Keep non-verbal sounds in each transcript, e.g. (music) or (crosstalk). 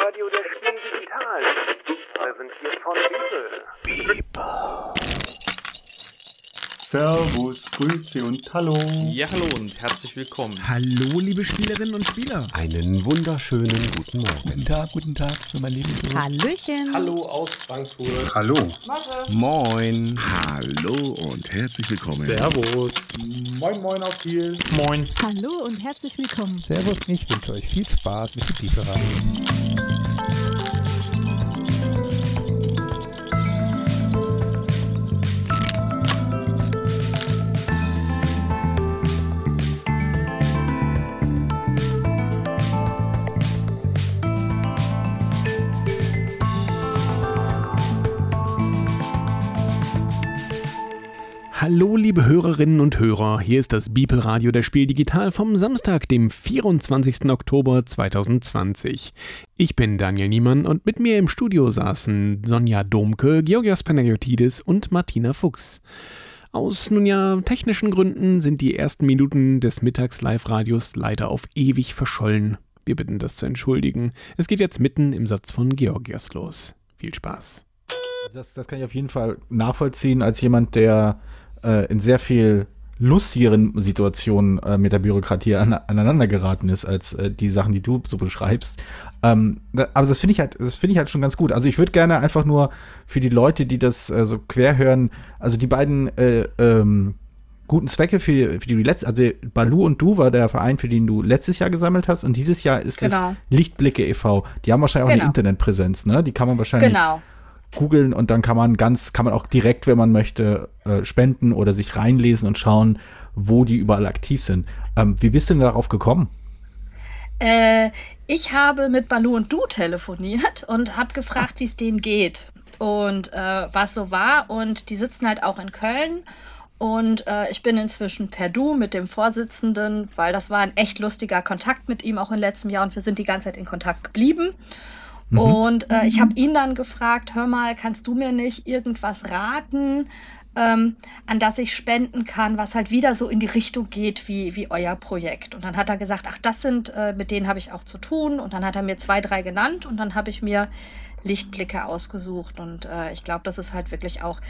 Radio der Spiel Digital. Präsentiert von Bibel. Servus, Grüße und Hallo. Ja, hallo und herzlich willkommen. Hallo, liebe Spielerinnen und Spieler. Einen wunderschönen guten Morgen. Guten Tag, guten Tag für mein Lieblings. Hallöchen. Hallo aus Frankfurt. Hallo. Moin. Hallo und herzlich willkommen. Servus. Moin, moin auf Kiel. Moin. Hallo und herzlich willkommen. Servus, ich wünsche euch viel Spaß mit der Hallo, liebe Hörerinnen und Hörer, hier ist das Bibelradio der Spiel Digital vom Samstag, dem 24. Oktober 2020. Ich bin Daniel Niemann und mit mir im Studio saßen Sonja Domke, Georgios Panagiotidis und Martina Fuchs. Aus nun ja technischen Gründen sind die ersten Minuten des Mittags-Live-Radios leider auf ewig verschollen. Wir bitten das zu entschuldigen. Es geht jetzt mitten im Satz von Georgios los. Viel Spaß. Das, das kann ich auf jeden Fall nachvollziehen, als jemand, der äh, in sehr viel lustigeren Situationen äh, mit der Bürokratie an, aneinander geraten ist, als äh, die Sachen, die du so beschreibst. Ähm, da, aber das finde ich halt, das finde ich halt schon ganz gut. Also ich würde gerne einfach nur für die Leute, die das äh, so quer hören, also die beiden äh, ähm, guten Zwecke für, für die du letzt, also Balu und du war der Verein, für den du letztes Jahr gesammelt hast und dieses Jahr ist Genau. es Lichtblicke e.V. Die haben wahrscheinlich auch Genau. eine Internetpräsenz, ne? Die kann man wahrscheinlich Genau. Googeln und dann kann man ganz, kann man auch direkt, wenn man möchte, äh, spenden oder sich reinlesen und schauen, wo die überall aktiv sind. Ähm, wie bist du denn darauf gekommen? Äh, ich habe mit Balu und Du telefoniert und habe gefragt, wie es denen geht und äh, was so war. Und die sitzen halt auch in Köln. Und äh, ich bin inzwischen per Du mit dem Vorsitzenden, weil das war ein echt lustiger Kontakt mit ihm auch im letzten Jahr und wir sind die ganze Zeit in Kontakt geblieben. Und äh, ich habe ihn dann gefragt, hör mal, kannst du mir nicht irgendwas raten, ähm, an das ich spenden kann, was halt wieder so in die Richtung geht wie, wie euer Projekt. Und dann hat er gesagt, ach, das sind, äh, mit denen habe ich auch zu tun. Und dann hat er mir zwei, drei genannt und dann habe ich mir Lichtblicke ausgesucht. Und äh, ich glaube, das ist halt wirklich auch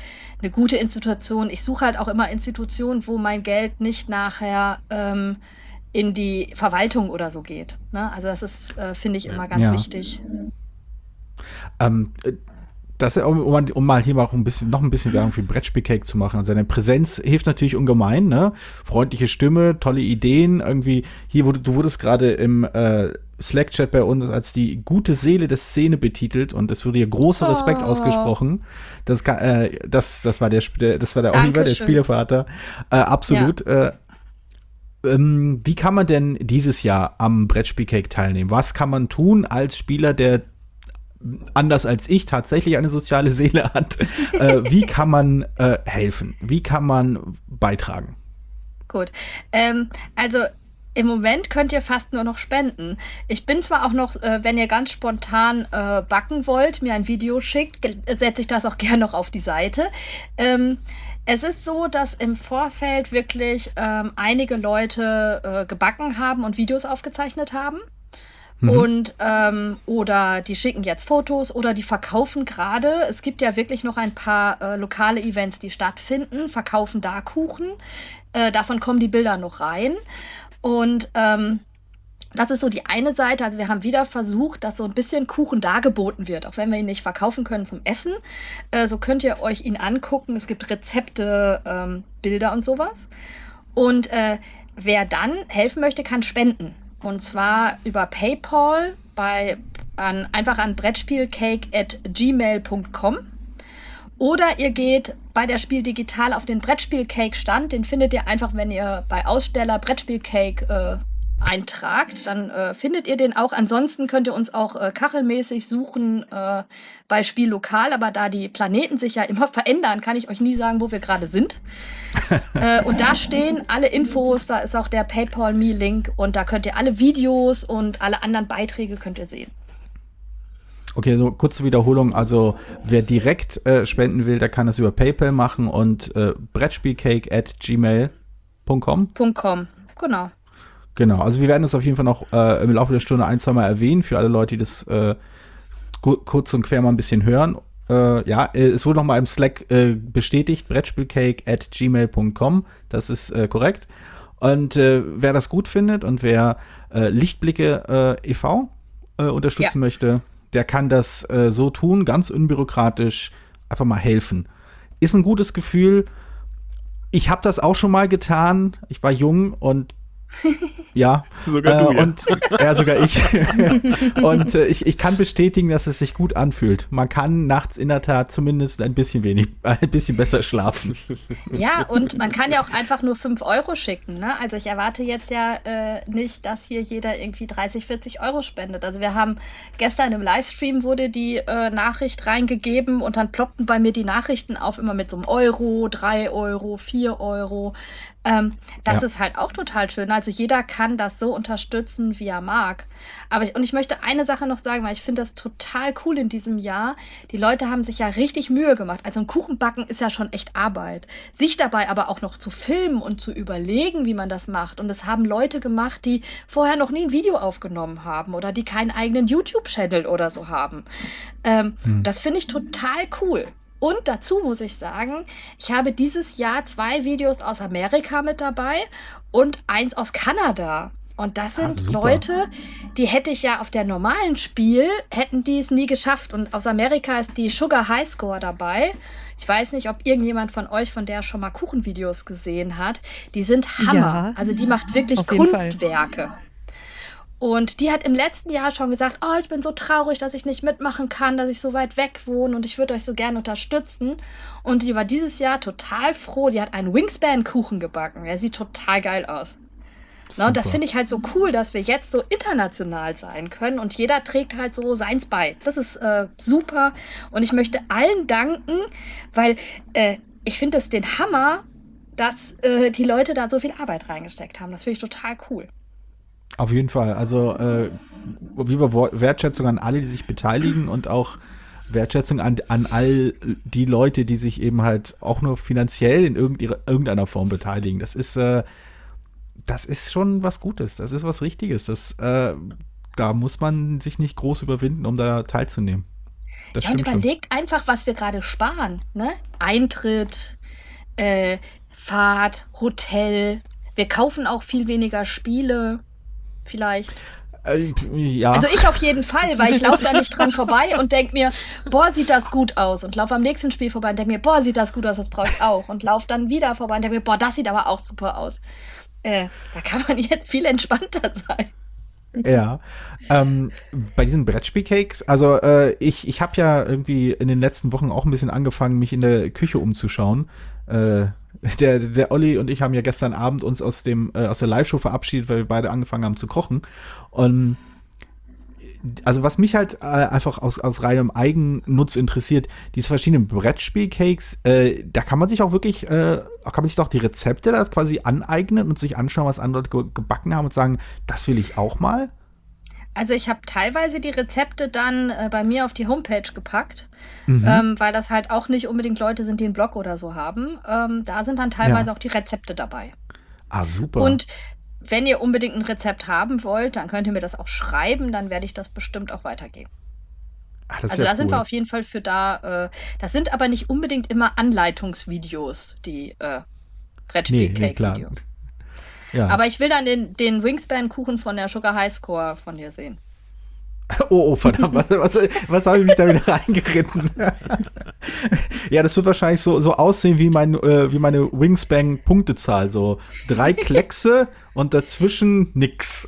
eine gute Institution. Ich suche halt auch immer Institutionen, wo mein Geld nicht nachher ähm, in die Verwaltung oder so geht. Ne? Also das ist, äh, finde ich, immer ganz Ja. wichtig. Ähm, äh, das, um, um, mal hier mal auch ein bisschen, noch ein bisschen Werbung für Brettspielcake zu machen. Also seine Präsenz hilft natürlich ungemein, ne? Freundliche Stimme, tolle Ideen, irgendwie. Hier wurde, du wurdest gerade im äh, Slack-Chat bei uns als die gute Seele der Szene betitelt und es wurde hier großer Respekt Oh. ausgesprochen. Das, kann, äh, das, das war der, das war der Oliver, der. Spielevater. Äh, absolut. Äh, ähm, wie kann man denn dieses Jahr am Brettspielcake teilnehmen? Was kann man tun als Spieler, der anders als ich tatsächlich eine soziale Seele hat? äh, wie (laughs) kann man äh, helfen? Wie kann man beitragen? Gut. Ähm, also im Moment könnt ihr fast nur noch spenden. Ich bin zwar auch noch, äh, wenn ihr ganz spontan äh, backen wollt, mir ein Video schickt, setze ich das auch (laughs) gerne noch auf die Seite. Ähm, es ist so, dass im Vorfeld wirklich ähm, einige Leute äh, gebacken haben und Videos aufgezeichnet haben. Und ähm, oder die schicken jetzt Fotos oder die verkaufen gerade. Es gibt ja wirklich noch ein paar äh, lokale Events, die stattfinden, verkaufen da Kuchen. Äh, davon kommen die Bilder noch rein. Und ähm, das ist so die eine Seite. Also wir haben wieder versucht, dass so ein bisschen Kuchen dargeboten wird, auch wenn wir ihn nicht verkaufen können zum Essen. Äh, so könnt ihr euch ihn angucken. Es gibt Rezepte, ähm, Bilder und sowas. Und äh, wer dann helfen möchte, kann spenden. Und zwar über PayPal bei, an, einfach an brettspielcake.gmail.com. Oder ihr geht bei der Spiel Digital auf den Brettspielcake-Stand. Den findet ihr einfach, wenn ihr bei Aussteller Brettspielcake äh, eintragt. Dann äh, findet ihr den auch. Ansonsten könnt ihr uns auch äh, kachelmäßig suchen äh, bei Spiel Lokal. Aber da die Planeten sich ja immer (laughs) verändern, kann ich euch nie sagen, wo wir gerade sind. (laughs) äh, und da stehen alle Infos. Da ist auch der PayPal-Me-Link. Und da könnt ihr alle Videos und alle anderen Beiträge könnt ihr sehen. Okay, so kurze Wiederholung. Also wer direkt äh, spenden will, der kann das über PayPal machen und äh, brettspielcake at gmail.com .com. Genau. Genau, also wir werden das auf jeden Fall noch äh, im Laufe der Stunde ein, zwei Mal erwähnen, für alle Leute, die das äh, kurz und quer mal ein bisschen hören. Äh, ja, äh, es wurde noch mal im Slack äh, bestätigt, brettspielcake at gmail.com, das ist äh, korrekt. Und äh, wer das gut findet und wer äh, Lichtblicke äh, e.V. Äh, unterstützen Ja. möchte, der kann das äh, so tun, ganz unbürokratisch, einfach mal helfen. Ist ein gutes Gefühl. Ich habe das auch schon mal getan. Ich war jung und ja. Sogar äh, du, ja. Und, ja, sogar ich. (laughs) und äh, ich, ich kann bestätigen, dass es sich gut anfühlt. Man kann nachts in der Tat zumindest ein bisschen wenig, (laughs) ein bisschen besser schlafen. Ja, und man kann ja auch einfach nur 5 Euro schicken. Ne? Also ich erwarte jetzt ja äh, nicht, dass hier jeder irgendwie 30, 40 Euro spendet. Also wir haben gestern im Livestream wurde die äh, Nachricht reingegeben und dann ploppten bei mir die Nachrichten auf, immer mit so einem Euro, 3 Euro, 4 Euro. Ähm, das Ja. ist halt auch total schön. Also jeder kann das so unterstützen, wie er mag. Aber ich, und ich möchte eine Sache noch sagen, weil ich finde das total cool in diesem Jahr. Die Leute haben sich ja richtig Mühe gemacht. Also ein Kuchenbacken ist ja schon echt Arbeit. Sich dabei aber auch noch zu filmen und zu überlegen, wie man das macht. Und das haben Leute gemacht, die vorher noch nie ein Video aufgenommen haben oder die keinen eigenen YouTube-Channel oder so haben. Ähm, Das finde ich total cool. Und dazu muss ich sagen, ich habe dieses Jahr zwei Videos aus Amerika mit dabei und eins aus Kanada. Und das Ah, sind super. Leute, die hätte ich ja auf der normalen Spiel, hätten die es nie geschafft. Und aus Amerika ist die Sugar High Score dabei. Ich weiß nicht, ob irgendjemand von euch von der schon mal Kuchenvideos gesehen hat. Die sind Hammer. Ja. Also die macht wirklich jeden Fall. Und die hat im letzten Jahr schon gesagt, oh, ich bin so traurig, dass ich nicht mitmachen kann, dass ich so weit weg wohne und ich würde euch so gerne unterstützen. Und die war dieses Jahr total froh. Die hat einen Wingspan-Kuchen gebacken. Der sieht total geil aus. Na, und das finde ich halt so cool, dass wir jetzt so international sein können und jeder trägt halt so seins bei. Das ist äh, super und ich möchte allen danken, weil äh, ich finde es den Hammer, dass äh, die Leute da so viel Arbeit reingesteckt haben. Das finde ich total cool. Auf jeden Fall. Also, äh, liebe Wo- Wertschätzung an alle, die sich beteiligen und auch Wertschätzung an, an all die Leute, die sich eben halt auch nur finanziell in irgend, irgendeiner Form beteiligen. Das ist, äh, das ist schon was Gutes. Das ist was Richtiges. Das, äh, da muss man sich nicht groß überwinden, um da teilzunehmen. Das Ja, und stimmt schon. überlegt einfach, was wir gerade sparen. Ne? Eintritt, äh, Fahrt, Hotel. Wir kaufen auch viel weniger Spiele. Vielleicht. Äh, ja. Also ich auf jeden Fall, weil ich laufe da nicht dran vorbei und denke mir, boah, sieht das gut aus. Und laufe am nächsten Spiel vorbei und denke mir, boah, sieht das gut aus, das brauche ich auch. Und laufe dann wieder vorbei und denke mir, boah, das sieht aber auch super aus. Äh, da kann man jetzt viel entspannter (laughs) sein. Ja. Ähm, bei diesen Brettspielcakes, also äh, ich, ich habe ja irgendwie in den letzten Wochen auch ein bisschen angefangen, mich in der Küche umzuschauen. Äh, der, der Olli und ich haben ja gestern Abend uns aus dem äh, aus der Live-Show verabschiedet, weil wir beide angefangen haben zu kochen. Und also was mich halt äh, einfach aus, aus reinem Eigennutz interessiert, diese verschiedenen Brettspielcakes, äh, da kann man sich auch wirklich, äh, kann man sich doch die Rezepte da quasi aneignen und sich anschauen, was andere ge gebacken haben und sagen, das will ich auch mal. Also ich habe teilweise die Rezepte dann äh, bei mir auf die Homepage gepackt, Mhm. ähm, weil das halt auch nicht unbedingt Leute sind, die einen Blog oder so haben. Ähm, da sind dann teilweise Ja. auch die Rezepte dabei. Ah, super. Und wenn ihr unbedingt ein Rezept haben wollt, dann könnt ihr mir das auch schreiben, dann werde ich das bestimmt auch weitergeben. Ist Also da sind wir cool. auf jeden Fall für da. Äh, das sind aber nicht unbedingt immer Anleitungsvideos, die äh, Nee, nee, Brettspiel-Cake-Videos. Ja. Aber ich will dann den, den Wingspan-Kuchen von der Sugar High Score von dir sehen. (laughs) Oh, oh, verdammt, was, was, was habe ich mich da wieder (laughs) reingeritten? (laughs) ja, das wird wahrscheinlich so, so aussehen wie, mein, äh, wie meine Wingspan-Punktezahl. So drei Kleckse und dazwischen nix.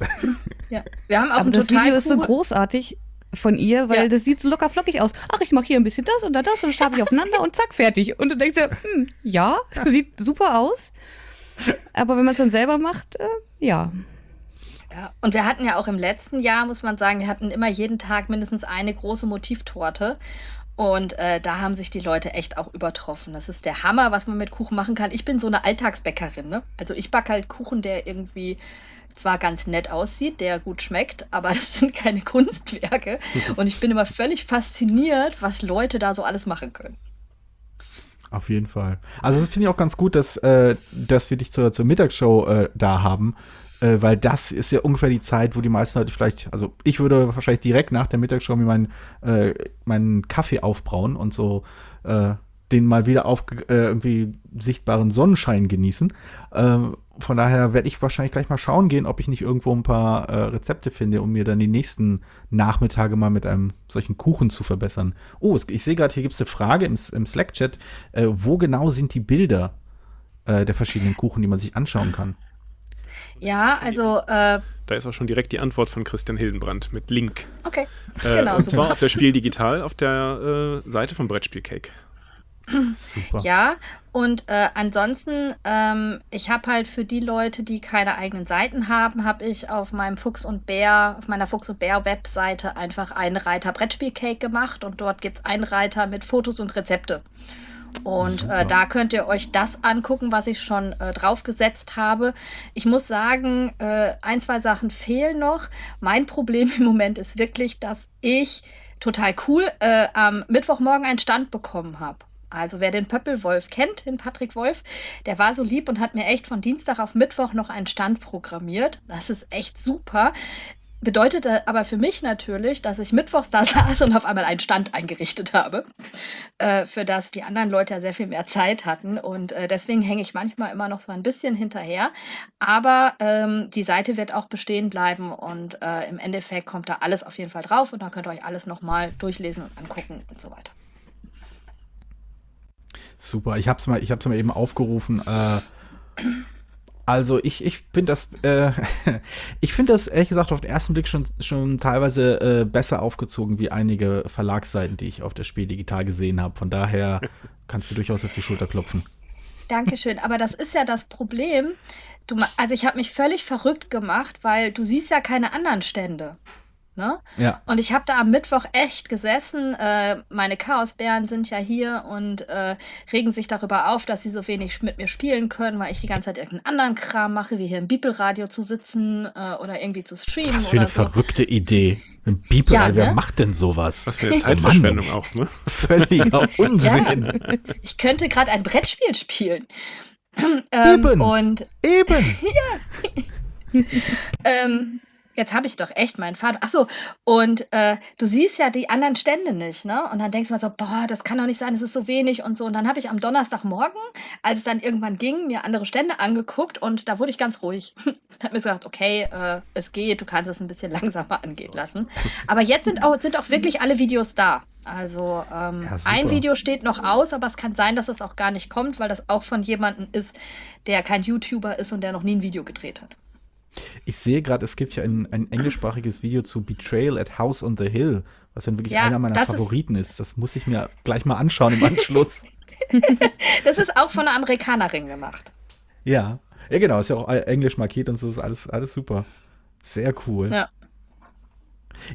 Ja, wir haben auch Aber ein das total Video ist so großartig von ihr, weil Ja. das sieht so locker flockig aus. Ach, ich mache hier ein bisschen das und dann das und das stapel ich aufeinander und zack, fertig. Und du denkst dir, hm, ja, sieht super aus. Aber wenn man es dann selber macht, äh, ja. Ja, und wir hatten ja auch im letzten Jahr, muss man sagen, wir hatten immer jeden Tag mindestens eine große Motivtorte. Und äh, da haben sich die Leute echt auch übertroffen. Das ist der Hammer, was man mit Kuchen machen kann. Ich bin so eine Alltagsbäckerin. Ne? Also ich backe halt Kuchen, der irgendwie zwar ganz nett aussieht, der gut schmeckt, aber (laughs) es sind keine Kunstwerke. (laughs) Und ich bin immer völlig fasziniert, was Leute da so alles machen können. Auf jeden Fall. Also das finde ich auch ganz gut, dass, äh, dass wir dich zur, zur Mittagsshow äh, da haben. äh, weil das ist ja ungefähr die Zeit, wo die meisten Leute vielleicht, also ich würde wahrscheinlich direkt nach der Mittagsshow mir meinen, äh, meinen Kaffee aufbrauen und so äh, den mal wieder auf äh, irgendwie sichtbaren Sonnenschein genießen. Ähm, von daher werde ich wahrscheinlich gleich mal schauen gehen, ob ich nicht irgendwo ein paar äh, Rezepte finde, um mir dann die nächsten Nachmittage mal mit einem solchen Kuchen zu verbessern. Oh, ich sehe gerade, hier gibt es eine Frage im, im Slack-Chat. Äh, wo genau sind die Bilder äh, der verschiedenen Kuchen, die man sich anschauen kann? Ja, also. Äh, da ist auch schon direkt die Antwort von Christian Hildenbrand mit Link. Okay. Äh, genau, und zwar auf der Spiel Digital auf der äh, Seite von Brettspielcake. Super. Ja, und äh, ansonsten, ähm, ich habe halt für die Leute, die keine eigenen Seiten haben, habe ich auf meinem Fuchs und Bär, auf meiner Fuchs und Bär Webseite einfach einen Reiter Brettspielcake gemacht und dort gibt es einen Reiter mit Fotos und Rezepte. Und äh, da könnt ihr euch das angucken, was ich schon äh, draufgesetzt habe. Ich muss sagen, äh, ein, zwei Sachen fehlen noch. Mein Problem im Moment ist wirklich, dass ich total cool äh, am Mittwochmorgen einen Stand bekommen habe. Also wer den Pöppelwolf kennt, den Patrick Wolf, der war so lieb und hat mir echt von Dienstag auf Mittwoch noch einen Stand programmiert. Das ist echt super bedeutete aber für mich natürlich, dass ich mittwochs da (laughs) saß und auf einmal einen Stand eingerichtet habe, äh, für das die anderen Leute ja sehr viel mehr Zeit hatten. Und äh, deswegen hänge ich manchmal immer noch so ein bisschen hinterher. Aber ähm, die Seite wird auch bestehen bleiben und äh, im Endeffekt kommt da alles auf jeden Fall drauf und da könnt ihr euch alles nochmal durchlesen und angucken und so weiter. Super, ich habe es mal, mal eben aufgerufen. Äh, also ich, ich finde das, äh, (laughs) ich finde das ehrlich gesagt auf den ersten Blick schon, schon teilweise äh, besser aufgezogen wie einige Verlagsseiten, die ich auf der Spiel digital gesehen habe. Von daher kannst du durchaus auf die Schulter klopfen. Dankeschön, aber das ist ja das Problem. Du, also ich habe mich völlig verrückt gemacht, weil du siehst ja keine anderen Stände. Ne? Ja. Und ich habe da am Mittwoch echt gesessen. Äh, meine Chaosbären sind ja hier und äh, regen sich darüber auf, dass sie so wenig mit mir spielen können, weil ich die ganze Zeit irgendeinen anderen Kram mache, wie hier im Bibelradio zu sitzen äh, oder irgendwie zu streamen. Was für eine so. verrückte Idee. Im Bibelradio, ja, ne? wer macht denn sowas? Was für eine Zeitverschwendung oh auch, ne? Völliger (laughs) Unsinn. Ja. Ich könnte gerade ein Brettspiel spielen. (clears throat) ähm, Eben. Und Eben. (laughs) ja. (laughs) ähm, jetzt habe ich doch echt meinen Vater. Achso, und äh, du siehst ja die anderen Stände nicht, ne? Und dann denkst du mal so, boah, das kann doch nicht sein, es ist so wenig und so. Und dann habe ich am Donnerstagmorgen, als es dann irgendwann ging, mir andere Stände angeguckt und da wurde ich ganz ruhig. (laughs) habe mir gesagt, okay, äh, es geht, du kannst es ein bisschen (laughs) langsamer angehen lassen. Aber jetzt sind auch, sind auch wirklich alle Videos da. Also ähm, ja, ein Video steht noch aus, aber es kann sein, dass es auch gar nicht kommt, weil das auch von jemandem ist, der kein YouTuber ist und der noch nie ein Video gedreht hat. Ich sehe gerade, es gibt ja ein, ein, englischsprachiges Video zu Betrayal at House on the Hill, was dann wirklich ja, einer meiner Favoriten ist, ist. Das muss ich mir gleich mal anschauen im Anschluss. (laughs) das ist auch von einer Amerikanerin gemacht. Ja. Ja, genau, ist ja auch englisch markiert und so, ist alles, alles super. Sehr cool. Ja.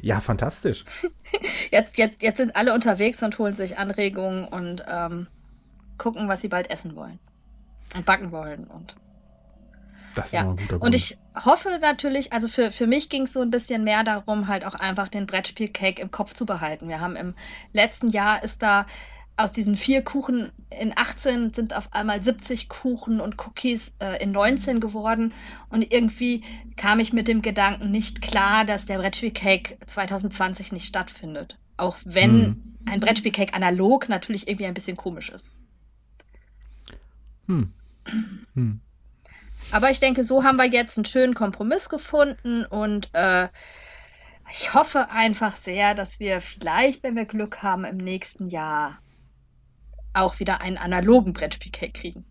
Ja, fantastisch. (laughs) Jetzt, jetzt, jetzt sind alle unterwegs und holen sich Anregungen und ähm, gucken, was sie bald essen wollen. Und backen wollen und das ja. ist ein guter Grund. Und ich hoffe natürlich, also für, für mich ging es so ein bisschen mehr darum, halt auch einfach den Brettspiel-Cake im Kopf zu behalten. Wir haben im letzten Jahr ist da aus diesen vier Kuchen in 18 sind auf einmal 70 Kuchen und Cookies äh, in 19 geworden. Und irgendwie kam ich mit dem Gedanken nicht klar, dass der Brettspiel-Cake 2020 nicht stattfindet. Auch wenn hm. ein Brettspiel-Cake analog natürlich irgendwie ein bisschen komisch ist. Hm. Hm. Aber ich denke, so haben wir jetzt einen schönen Kompromiss gefunden und äh, ich hoffe einfach sehr, dass wir vielleicht, wenn wir Glück haben, im nächsten Jahr auch wieder einen analogen Brettspielcake kriegen.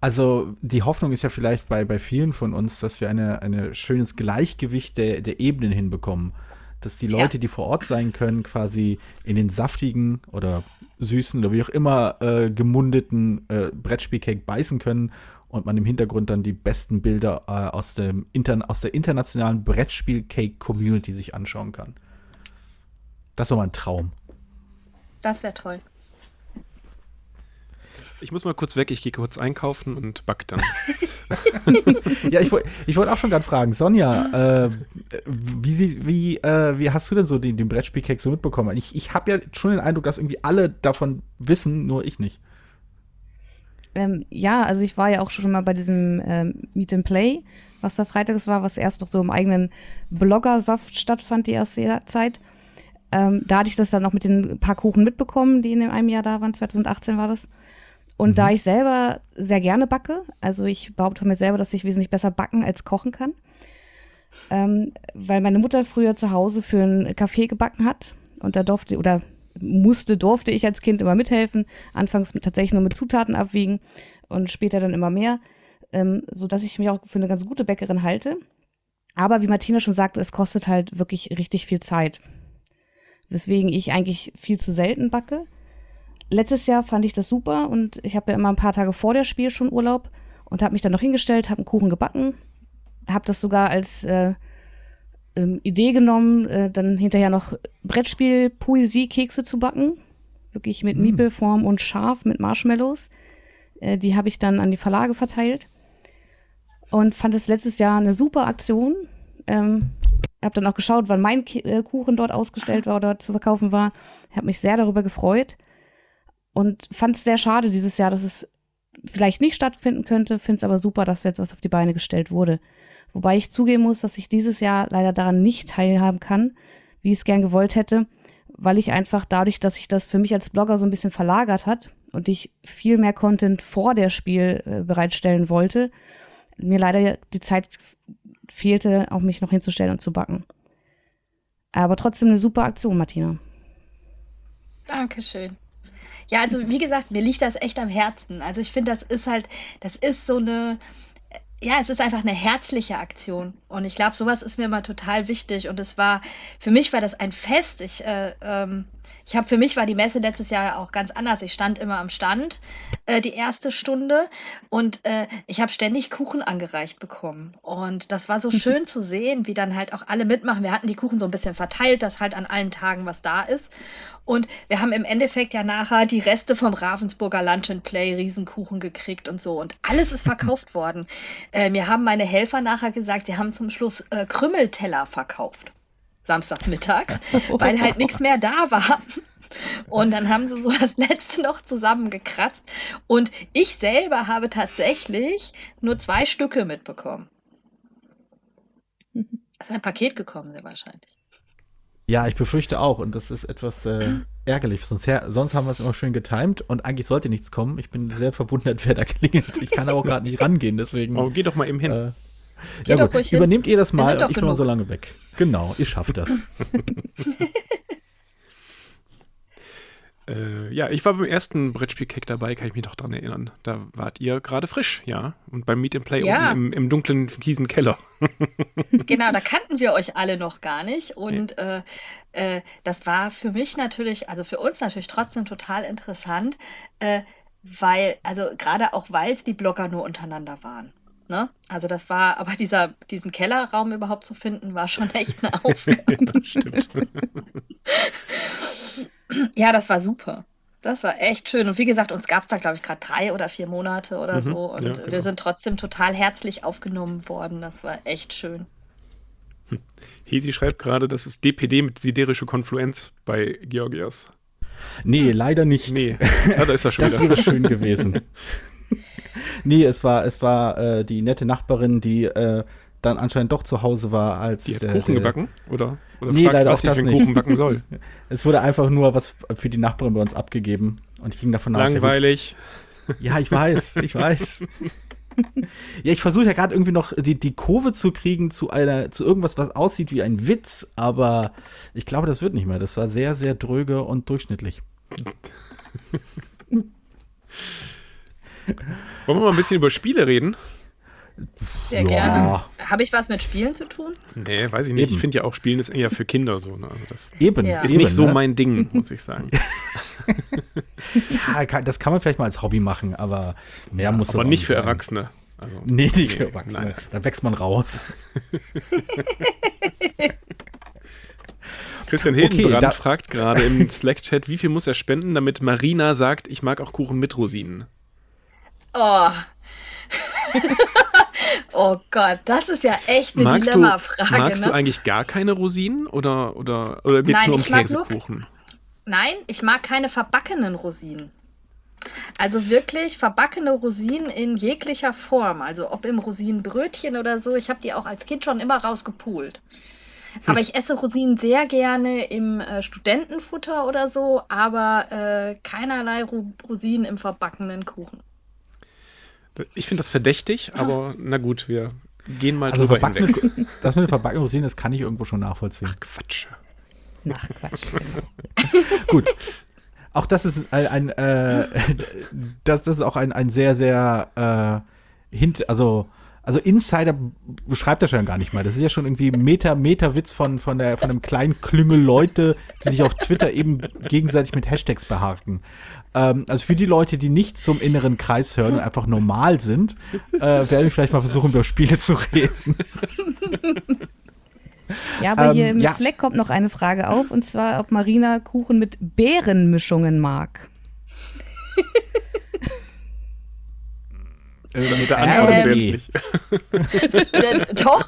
Also die Hoffnung ist ja vielleicht bei, bei vielen von uns, dass wir ein eine schönes Gleichgewicht der, der Ebenen hinbekommen. Dass die Leute, ja. die vor Ort sein können, quasi in den saftigen oder süßen oder wie auch immer äh, gemundeten äh, Brettspielcake beißen können und man im Hintergrund dann die besten Bilder äh, aus, dem Inter aus der internationalen Brettspiel-Cake-Community sich anschauen kann. Das war mein Traum. Das wäre toll. Ich muss mal kurz weg, ich gehe kurz einkaufen und back dann. (laughs) ja, ich, ich wollte auch schon gerade fragen, Sonja, äh, wie, wie, äh, wie hast du denn so den, den Brettspielcake so mitbekommen? Ich, ich habe ja schon den Eindruck, dass irgendwie alle davon wissen, nur ich nicht. Ähm, ja, also ich war ja auch schon mal bei diesem ähm, Meet and Play, was da freitags war, was erst noch so im eigenen Bloggersaft stattfand, die erste Zeit. Ähm, da hatte ich das dann auch mit den paar Kuchen mitbekommen, die in einem Jahr da waren, 2018 war das. Und mhm. da ich selber sehr gerne backe, also ich behaupte von mir selber, dass ich wesentlich besser backen als kochen kann, ähm, weil meine Mutter früher zu Hause für einen Kaffee gebacken hat und da durfte oder musste, durfte ich als Kind immer mithelfen, anfangs tatsächlich nur mit Zutaten abwiegen und später dann immer mehr, ähm, sodass ich mich auch für eine ganz gute Bäckerin halte. Aber wie Martina schon sagte, es kostet halt wirklich richtig viel Zeit, weswegen ich eigentlich viel zu selten backe letztes Jahr fand ich das super und ich habe ja immer ein paar Tage vor der Spiel schon Urlaub und habe mich dann noch hingestellt, habe einen Kuchen gebacken, habe das sogar als äh, ähm, Idee genommen, äh, dann hinterher noch Brettspiel-Poesie-Kekse zu backen. Wirklich mit mm. Miepelform und scharf mit Marshmallows. Äh, die habe ich dann an die Verlage verteilt und fand es letztes Jahr eine super Aktion. Ähm, habe dann auch geschaut, wann mein K äh, Kuchen dort ausgestellt war oder zu verkaufen war. Habe mich sehr darüber gefreut und fand es sehr schade dieses Jahr, dass es vielleicht nicht stattfinden könnte, finde es aber super, dass jetzt was auf die Beine gestellt wurde. Wobei ich zugeben muss, dass ich dieses Jahr leider daran nicht teilhaben kann, wie ich es gern gewollt hätte, weil ich einfach dadurch, dass sich das für mich als Blogger so ein bisschen verlagert hat und ich viel mehr Content vor der Spiel äh, bereitstellen wollte, mir leider die Zeit fehlte, auch mich noch hinzustellen und zu backen. Aber trotzdem eine super Aktion, Martina. Dankeschön. Ja, also wie gesagt, mir liegt das echt am Herzen. Also ich finde, das ist halt, das ist so eine, ja, es ist einfach eine herzliche Aktion. Und ich glaube, sowas ist mir immer total wichtig. Und es war, für mich war das ein Fest. Ich, äh, ähm, ich habe für mich war die Messe letztes Jahr auch ganz anders. Ich stand immer am Stand äh, die erste Stunde und äh, ich habe ständig Kuchen angereicht bekommen. Und das war so (laughs) schön zu sehen, wie dann halt auch alle mitmachen. Wir hatten die Kuchen so ein bisschen verteilt, dass halt an allen Tagen was da ist. Und wir haben im Endeffekt ja nachher die Reste vom Ravensburger Lunch and Play Riesenkuchen gekriegt und so. Und alles ist (laughs) verkauft worden. Äh, mir haben meine Helfer nachher gesagt, sie haben zum Schluss äh, Krümmelteller verkauft. Samstags mittags, (laughs) weil halt nichts mehr da war. Und dann haben sie so das letzte noch zusammengekratzt. Und ich selber habe tatsächlich nur zwei Stücke mitbekommen. Das ist ein Paket gekommen, sehr wahrscheinlich. Ja, ich befürchte auch. Und das ist etwas äh, (clears throat) ärgerlich. Sonst, sonst, haben wir es immer schön getimt und eigentlich sollte nichts kommen. Ich bin sehr verwundert, wer da klingelt. Ich kann aber auch (laughs) gerade nicht rangehen, deswegen. Oh, geh doch mal eben hin. Äh, ja, gut. Übernehmt ihr das mal, ich bin mal so lange weg. Genau, ihr schafft das. (laughs) Äh, ja, ich war beim ersten Brettspiel-Cake dabei, kann ich mich noch dran erinnern. Da wart ihr gerade frisch, ja. Und beim Meet and Play ja. im, im, dunklen, fiesen Keller. (laughs) genau, da kannten wir euch alle noch gar nicht. Und ja. äh, äh, das war für mich natürlich, also für uns natürlich trotzdem total interessant, äh, weil, also gerade auch, weil es die Blogger nur untereinander waren. Ne? Also das war, (laughs) aber dieser, diesen Kellerraum überhaupt zu finden, war schon echt eine Aufgabe. (laughs) ja, stimmt. (laughs) Ja, das war super. Das war echt schön. Und wie gesagt, uns gab es da, glaube ich, gerade drei oder vier Monate oder mhm, so. Und ja, genau. wir sind trotzdem total herzlich aufgenommen worden. Das war echt schön. Hm. Hesi schreibt gerade, das ist DPD mit siderische Konfluenz bei Georgios. Nee, leider nicht. Nee, ja, da ist er schon das wäre schön gewesen. Nee, es war, es war äh, die nette Nachbarin, die äh, dann anscheinend doch zu Hause war, als. Die hat Kuchen der, gebacken, oder? Oder nee, fragt, leider was auch das nicht. Kuchen backen soll. (laughs) es wurde einfach nur was für die Nachbarin bei uns abgegeben. Und ich ging davon aus. Langweilig. Ja, ich weiß, ich weiß. (laughs) ja, ich versuche ja gerade irgendwie noch die, die Kurve zu kriegen zu einer, zu irgendwas, was aussieht wie ein Witz, aber ich glaube, das wird nicht mehr. Das war sehr, sehr dröge und durchschnittlich. (laughs) Wollen wir mal ein bisschen über Spiele reden? Sehr ja. gerne. Habe ich was mit Spielen zu tun? Nee, weiß ich nicht. Eben. Ich finde ja auch Spielen ist eher für Kinder so. Ne? Also das Eben. Ja. Ist Eben, nicht so ne? mein Ding, muss ich sagen. (laughs) ja, das kann man vielleicht mal als Hobby machen, aber mehr ja, muss Aber nicht für sein. Erwachsene. Also, nee, nicht nee, für Erwachsene. Nein. Da wächst man raus. (laughs) Christian Hildenbrand okay, fragt gerade im Slack-Chat, wie viel muss er spenden, damit Marina sagt, ich mag auch Kuchen mit Rosinen? Oh, (laughs) oh Gott, das ist ja echt eine magst Dilemma-Frage. Du, magst ne? du eigentlich gar keine Rosinen oder, oder, oder geht es nur um Käsekuchen? Nur, nein, ich mag keine verbackenen Rosinen. Also wirklich verbackene Rosinen in jeglicher Form. Also ob im Rosinenbrötchen oder so. Ich habe die auch als Kind schon immer rausgepult. Aber ich esse Rosinen sehr gerne im äh, Studentenfutter oder so, aber äh, keinerlei Ro Rosinen im verbackenen Kuchen. Ich finde das verdächtig, aber na gut, wir gehen mal Also drüber hinweg. (laughs) das mit den verbackenen Rosinen, das kann ich irgendwo schon nachvollziehen. Quatsch. Ach Quatsch. (laughs) Gut. Auch das ist ein, ein äh, (laughs) das, das ist auch ein, ein sehr, sehr äh, hint, also, also Insider beschreibt das schon gar nicht mal. Das ist ja schon irgendwie Meta, Meta-Witz von, von, der, von einem kleinen Klüngel Leute, die sich auf Twitter eben gegenseitig mit Hashtags beharken. Ähm, also für die Leute, die nicht zum inneren Kreis hören und einfach normal sind, äh, werde ich vielleicht mal versuchen, über Spiele zu reden. (laughs) Ja, aber hier Ähm, im ja. Slack kommt noch eine Frage auf, und zwar, ob Marina Kuchen mit Beerenmischungen mag. (laughs) Mit der Antwort Ähm, nicht. (laughs) (laughs) Doch,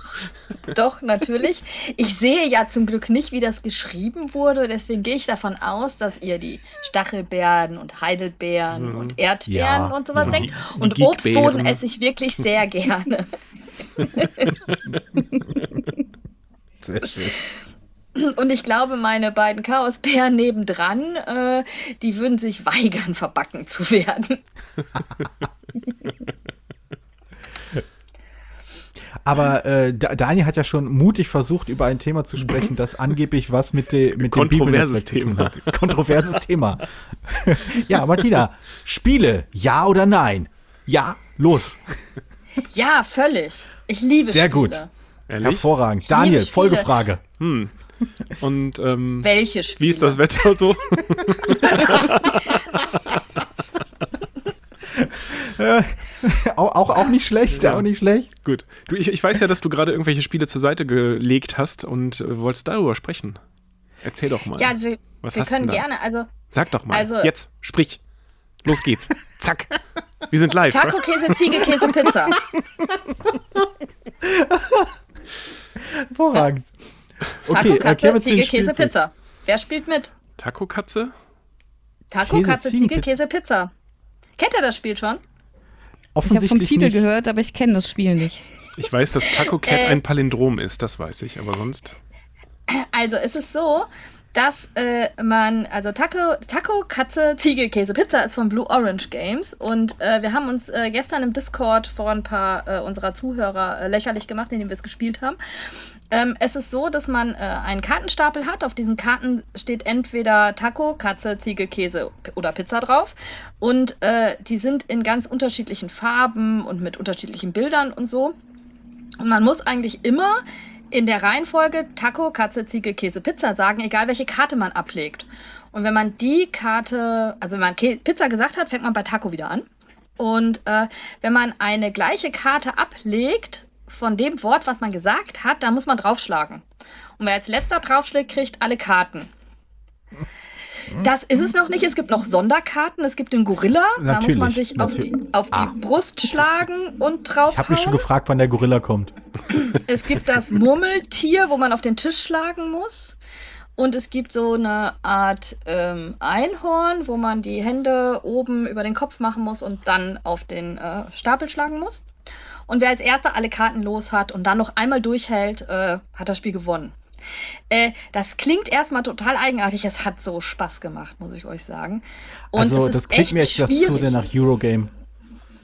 doch, natürlich. Ich sehe ja zum Glück nicht, wie das geschrieben wurde. Deswegen gehe ich davon aus, dass ihr die Stachelbeeren und Heidelbeeren Mhm. und Erdbeeren Ja, und sowas ja. denkt. Die Und. Obstboden esse ich wirklich sehr (laughs) gerne. Sehr schön. Und ich glaube, meine beiden Chaosbären nebendran, äh, die würden sich weigern, verbacken zu werden. Aber äh, Da- Daniel hat ja schon mutig versucht, über ein Thema zu sprechen, das (laughs) angeblich was mit, de, mit dem Kontroverses Bibelnetzwerk zu tun hat. Kontroverses Thema. (laughs) ja, Martina, Spiele, ja oder nein? Ja, los. Ja, völlig. Ich liebe Sehr Spiele. gut. Ehrlich? Hervorragend. Ich Daniel. Folgefrage. Hm. Und ähm, Welche Spiele? wie ist das Wetter so? (laughs) (laughs) Auch, auch, auch nicht schlecht, Ja. auch nicht schlecht. Gut. Du, ich, ich weiß ja, dass du gerade irgendwelche Spiele zur Seite gelegt hast und äh, wolltest darüber sprechen. Erzähl doch mal. Ja, also wir, Was wir hast können gerne. Also Sag doch mal. Also- Jetzt, sprich. Los geht's. (laughs) Zack. Wir sind live. Taco, Käse, Ziege, Käse, Pizza. (laughs) Hervorragend. Taco, Okay, erklär Katze, den Ziege, Käse. Pizza. Wer spielt mit? Taco-Katze? Taco, Käse, Katze, Ziege, Ziege, Käse, Pizza. Kennt ihr das Spiel schon? Ich habe vom Offensichtlich Titel nicht. gehört, aber ich kenne das Spiel nicht. Ich weiß, dass Taco Cat Äh. ein Palindrom ist, das weiß ich, aber sonst. Also es ist so, dass äh, man, also Taco, Taco, Katze, Ziege, Käse, Pizza ist von Blue Orange Games und äh, wir haben uns äh, gestern im Discord vor ein paar äh, unserer Zuhörer äh, lächerlich gemacht, indem wir es gespielt haben. Ähm, es ist so, dass man äh, einen Kartenstapel hat. Auf diesen Karten steht entweder Taco, Katze, Ziege, Käse P- oder Pizza drauf. Und die sind in ganz unterschiedlichen Farben und mit unterschiedlichen Bildern und so. Und man muss eigentlich immer in der Reihenfolge Taco, Katze, Ziege, Käse, Pizza sagen, egal welche Karte man ablegt. Und wenn man die Karte, also wenn man Pizza gesagt hat, fängt man bei Taco wieder an. Und äh, wenn man eine gleiche Karte ablegt von dem Wort, was man gesagt hat, dann muss man draufschlagen. Und wer als letzter draufschlägt, kriegt alle Karten. Das ist es noch nicht. Es gibt noch Sonderkarten. Es gibt den Gorilla. da muss man Natürlich, sich auf die, natürlich. auf die Ah. Brust schlagen und draufhauen. Ich habe mich schon gefragt, wann der Gorilla kommt. Es gibt das Murmeltier, wo man auf den Tisch schlagen muss. Und es gibt so eine Art ähm, Einhorn, wo man die Hände oben über den Kopf machen muss und dann auf den äh, Stapel schlagen muss. Und wer als erster alle Karten los hat und dann noch einmal durchhält, äh, hat das Spiel gewonnen. Äh, das klingt erstmal total eigenartig. Es hat so Spaß gemacht, muss ich euch sagen. Und also, das klingt mir jetzt schwierig. der nach Eurogame.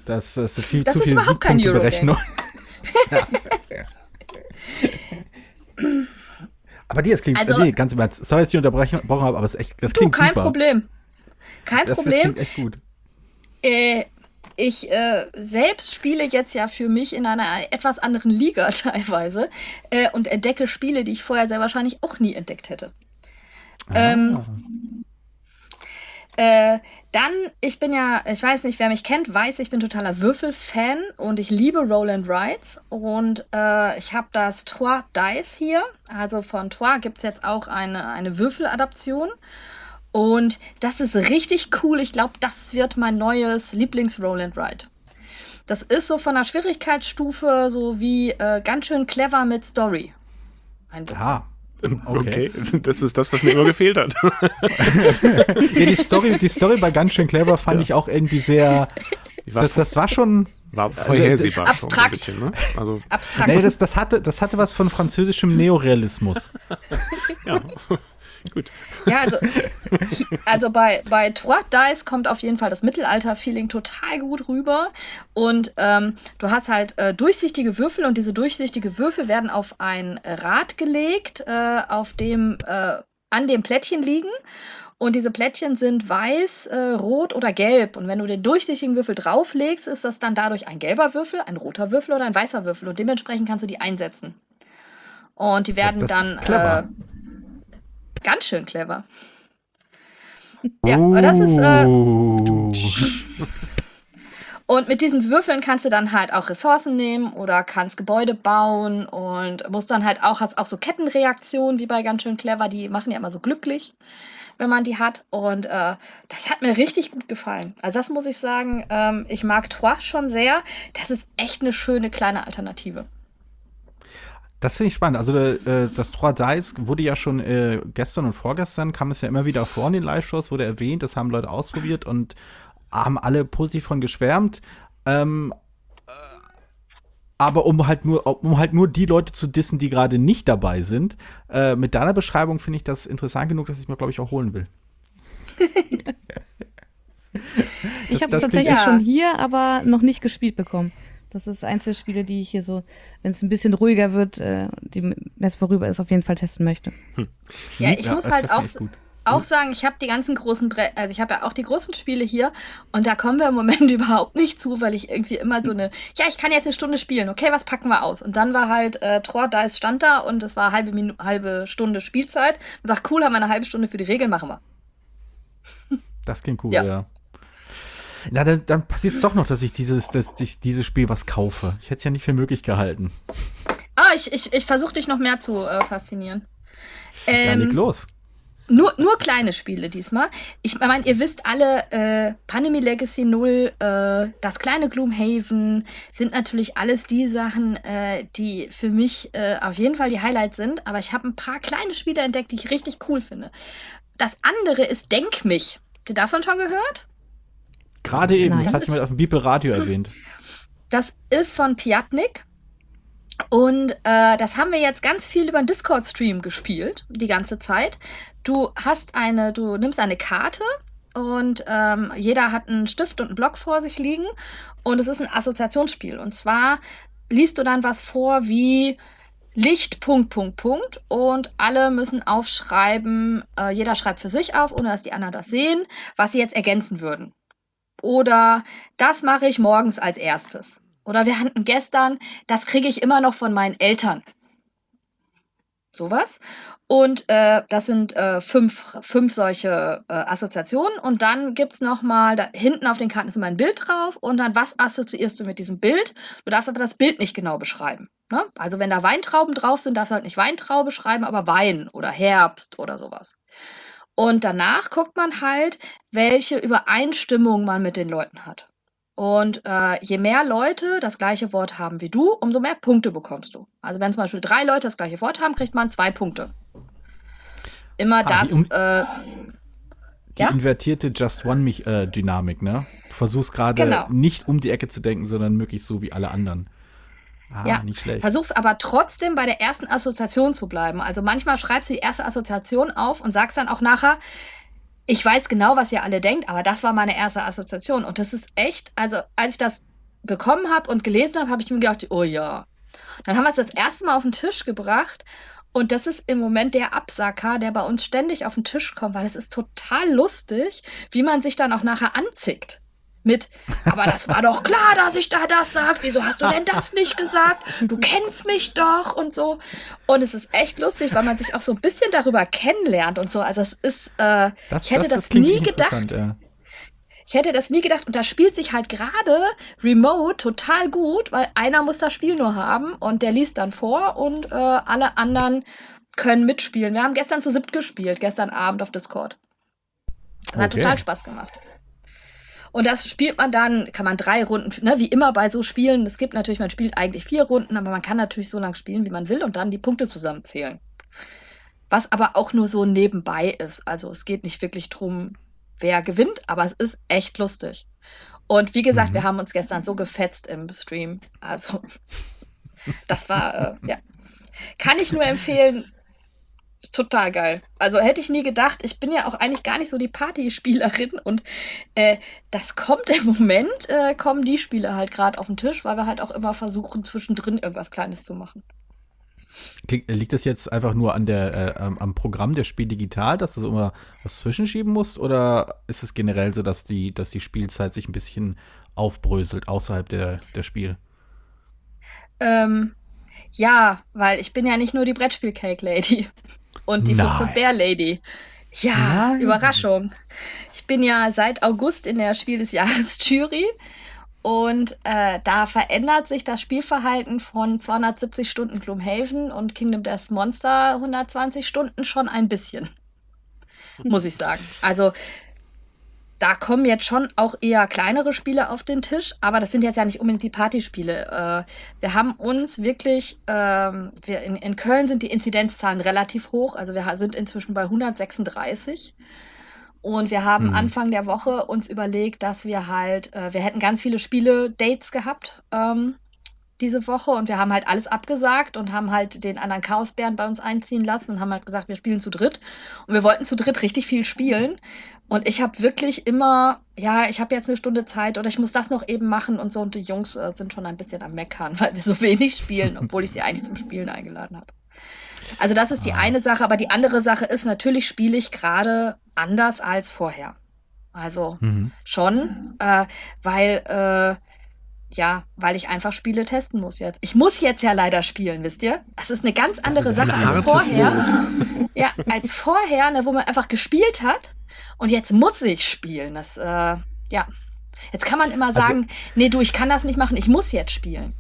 Das, das ist viel Das zu ist viel überhaupt kein. Ja. (laughs) Aber dir, das klingt, Also- nee, ganz im Ernst, sorry, dass ich unterbrochen habe, aber es echt, das Du, klingt kein super. Problem. Kein Das, das Problem. klingt echt gut. Äh, ich äh, selbst spiele jetzt ja für mich in einer etwas anderen Liga (laughs) teilweise äh, und entdecke Spiele, die ich vorher sehr wahrscheinlich auch nie entdeckt hätte. Ähm, äh, dann, ich bin ja, ich weiß nicht, wer mich kennt, weiß, ich bin totaler Würfel-Fan und ich liebe Roll and Rides. Und äh, ich habe das Trois Dice hier. Also von Trois gibt es jetzt auch eine, eine Würfeladaption. Und das ist richtig cool. Ich glaube, das wird mein neues Lieblings-Roll and Ride. Das ist so von der Schwierigkeitsstufe so wie äh, ganz schön clever mit Story. Ein bisschen. Ah, Okay. okay. (laughs) das ist das, was mir immer gefehlt hat. (laughs) ja, die Story, die Story bei ganz schön clever fand ja. ich auch irgendwie sehr. Das, das war schon. War also, vorhersehbar also, schon ein bisschen, ne? Also, Abstrakt. Nee, das, das, hatte, das hatte was von französischem Neorealismus. ja. Gut. Ja, also, also bei, bei Trois Dice kommt auf jeden Fall das Mittelalter-Feeling total gut rüber. Und ähm, du hast halt äh, durchsichtige Würfel und diese durchsichtige Würfel werden auf ein Rad gelegt, äh, auf dem äh, an dem Plättchen liegen. Und diese Plättchen sind weiß, äh, rot oder gelb. Und wenn du den durchsichtigen Würfel drauflegst, ist das dann dadurch ein gelber Würfel, ein roter Würfel oder ein weißer Würfel. Und dementsprechend kannst du die einsetzen. Und die werden das, das dann Ganz schön clever. Ja, uh. das ist. Äh, (laughs) und mit diesen Würfeln kannst du dann halt auch Ressourcen nehmen oder kannst Gebäude bauen und musst dann halt auch, hast auch so Kettenreaktionen wie bei ganz schön clever, die machen ja immer so glücklich, wenn man die hat. Und äh, das hat mir richtig gut gefallen. Also das muss ich sagen, ähm, ich mag Trois schon sehr. Das ist echt eine schöne kleine Alternative. Das finde ich spannend. Also äh, das Trois Dice wurde ja schon äh, gestern und vorgestern, kam es ja immer wieder vor in den Live-Shows, wurde erwähnt, das haben Leute ausprobiert und haben alle positiv von geschwärmt. Ähm, äh, aber um halt nur, um halt nur die Leute zu dissen, die gerade nicht dabei sind, äh, mit deiner Beschreibung finde ich das interessant genug, dass ich mir, glaube ich, auch holen will. (laughs) ich habe es tatsächlich ja. schon hier, aber noch nicht gespielt bekommen. Das ist eins der Spiele, die ich hier so, wenn es ein bisschen ruhiger wird, äh, die, wenn es vorüber ist, auf jeden Fall testen möchte. Hm. Ja, ich ja, muss halt auch, auch sagen, ich habe die ganzen großen, Bre also ich habe ja auch die großen Spiele hier und da kommen wir im Moment (laughs) überhaupt nicht zu, weil ich irgendwie immer so eine, ja, ich kann jetzt eine Stunde spielen, okay, was packen wir aus? Und dann war halt äh, Tor, da ist stand da und es war halbe, Minu halbe Stunde Spielzeit. Und sagt, cool, haben wir eine halbe Stunde für die Regeln, machen wir. Das klingt cool, ja. ja. Na, dann, dann passiert es doch noch, dass ich dieses, dass ich dieses Spiel was kaufe. Ich hätte es ja nicht für möglich gehalten. Ah, ich, ich, ich versuche dich noch mehr zu äh, faszinieren. Ähm, ja, leg los. Nur, nur kleine Spiele diesmal. Ich meine, ihr wisst alle, äh, Pandemie Legacy 0, äh, das kleine Gloomhaven sind natürlich alles die Sachen, äh, die für mich äh, auf jeden Fall die Highlights sind. Aber ich habe ein paar kleine Spiele entdeckt, die ich richtig cool finde. Das andere ist Denk mich. Habt ihr davon schon gehört? Gerade eben, Nein. das ich mal auf dem Bibel Radio erwähnt. Das ist von Piatnik. Und äh, das haben wir jetzt ganz viel über den Discord-Stream gespielt, die ganze Zeit. Du hast eine, du nimmst eine Karte und ähm, jeder hat einen Stift und einen Block vor sich liegen und es ist ein Assoziationsspiel. Und zwar liest du dann was vor wie Licht, Punkt, Punkt, Punkt. Und alle müssen aufschreiben, äh, jeder schreibt für sich auf, ohne dass die anderen das sehen, was sie jetzt ergänzen würden. Oder das mache ich morgens als erstes. Oder wir hatten gestern, das kriege ich immer noch von meinen Eltern. Sowas. Und äh, das sind äh, fünf, fünf solche äh, Assoziationen. Und dann gibt es nochmal, da hinten auf den Karten ist immer ein Bild drauf. Und dann, was assoziierst du mit diesem Bild? Du darfst aber das Bild nicht genau beschreiben. Ne? Also, wenn da Weintrauben drauf sind, darfst du halt nicht Weintraube schreiben, aber Wein oder Herbst oder sowas. Und danach guckt man halt, welche Übereinstimmung man mit den Leuten hat. Und äh, je mehr Leute das gleiche Wort haben wie du, umso mehr Punkte bekommst du. Also wenn zum Beispiel drei Leute das gleiche Wort haben, kriegt man zwei Punkte. Immer ah, das. Die, um, äh, die ja? invertierte Just One-Dynamik, äh, ne? Du versuchst gerade genau. nicht um die Ecke zu denken, sondern möglichst so wie alle anderen. Ah, ja, nicht schlecht. Versuch's aber trotzdem bei der ersten Assoziation zu bleiben. Also manchmal schreibst du die erste Assoziation auf und sagst dann auch nachher, ich weiß genau, was ihr alle denkt, aber das war meine erste Assoziation. Und das ist echt, also als ich das bekommen habe und gelesen habe, habe ich mir gedacht, oh ja. Dann haben wir es das erste Mal auf den Tisch gebracht und das ist im Moment der Absacker, der bei uns ständig auf den Tisch kommt, weil es ist total lustig, wie man sich dann auch nachher anzickt mit, aber das war doch klar, dass ich da das sage. Wieso hast du denn das nicht gesagt? Du kennst mich doch und so. Und es ist echt lustig, weil man sich auch so ein bisschen darüber kennenlernt und so. Also es ist, äh, das, ich hätte das, das nie gedacht. Ja. Ich hätte das nie gedacht. Und da spielt sich halt gerade Remote total gut, weil einer muss das Spiel nur haben und der liest dann vor und äh, alle anderen können mitspielen. Wir haben gestern zu siebt gespielt, gestern Abend auf Discord. Das okay. hat total Spaß gemacht. Und das spielt man dann, kann man drei Runden, ne, wie immer bei so Spielen. Es gibt natürlich, man spielt eigentlich vier Runden, aber man kann natürlich so lange spielen, wie man will und dann die Punkte zusammenzählen. was aber auch nur so nebenbei ist. Also es geht nicht wirklich drum, wer gewinnt, aber es ist echt lustig. Und wie gesagt, mhm. wir haben uns gestern so gefetzt im Stream. Also (laughs) das war, äh, ja. Kann ich nur empfehlen. Total geil. Also hätte ich nie gedacht, ich bin ja auch eigentlich gar nicht so die Partyspielerin und äh, das kommt im Moment, äh, kommen die Spiele halt gerade auf den Tisch, weil wir halt auch immer versuchen, zwischendrin irgendwas Kleines zu machen. Liegt das jetzt einfach nur an der, äh, am Programm der Spiel digital, dass du so immer was zwischenschieben musst? Oder ist es generell so, dass die, dass die Spielzeit sich ein bisschen aufbröselt außerhalb der, der Spiel? Ähm, ja, weil ich bin ja nicht nur die Brettspiel-Cake-Lady und die Fuchs- und Bär-Lady. Ja, Nein. Überraschung. Ich bin ja seit August in der Spiel des Jahres (laughs) Jury und äh, da verändert sich das Spielverhalten von 270 Stunden Gloomhaven und Kingdom Death Monster 120 Stunden schon ein bisschen. Muss ich sagen. Also da kommen jetzt schon auch eher kleinere Spiele auf den Tisch, aber das sind jetzt ja nicht unbedingt die Partyspiele. Äh, wir haben uns wirklich, ähm, wir in, in Köln sind die Inzidenzzahlen relativ hoch, also wir sind inzwischen bei 136. Und wir haben mhm. Anfang der Woche uns überlegt, dass wir halt, äh, wir hätten ganz viele Spiele-Dates gehabt ähm, diese Woche und wir haben halt alles abgesagt und haben halt den anderen Chaosbären bei uns einziehen lassen und haben halt gesagt, wir spielen zu dritt. Und wir wollten zu dritt richtig viel spielen. Und ich habe wirklich immer, ja, ich habe jetzt eine Stunde Zeit oder ich muss das noch eben machen und so. Und die Jungs äh, sind schon ein bisschen am Meckern, (laughs) weil wir so wenig spielen, obwohl ich sie eigentlich zum Spielen eingeladen habe. Also das ist die ah. eine Sache, aber die andere Sache ist, natürlich spiele ich gerade anders als vorher. Also mhm. schon, äh, weil, äh, ja, weil ich einfach Spiele testen muss jetzt. Ich muss jetzt ja leider spielen, wisst ihr? Das ist eine ganz andere Sache als vorher. (laughs) ja, als vorher, ne, wo man einfach gespielt hat und jetzt muss ich spielen. Das, äh, ja. Jetzt kann man immer also sagen, also, nee, du, ich kann das nicht machen, ich muss jetzt spielen.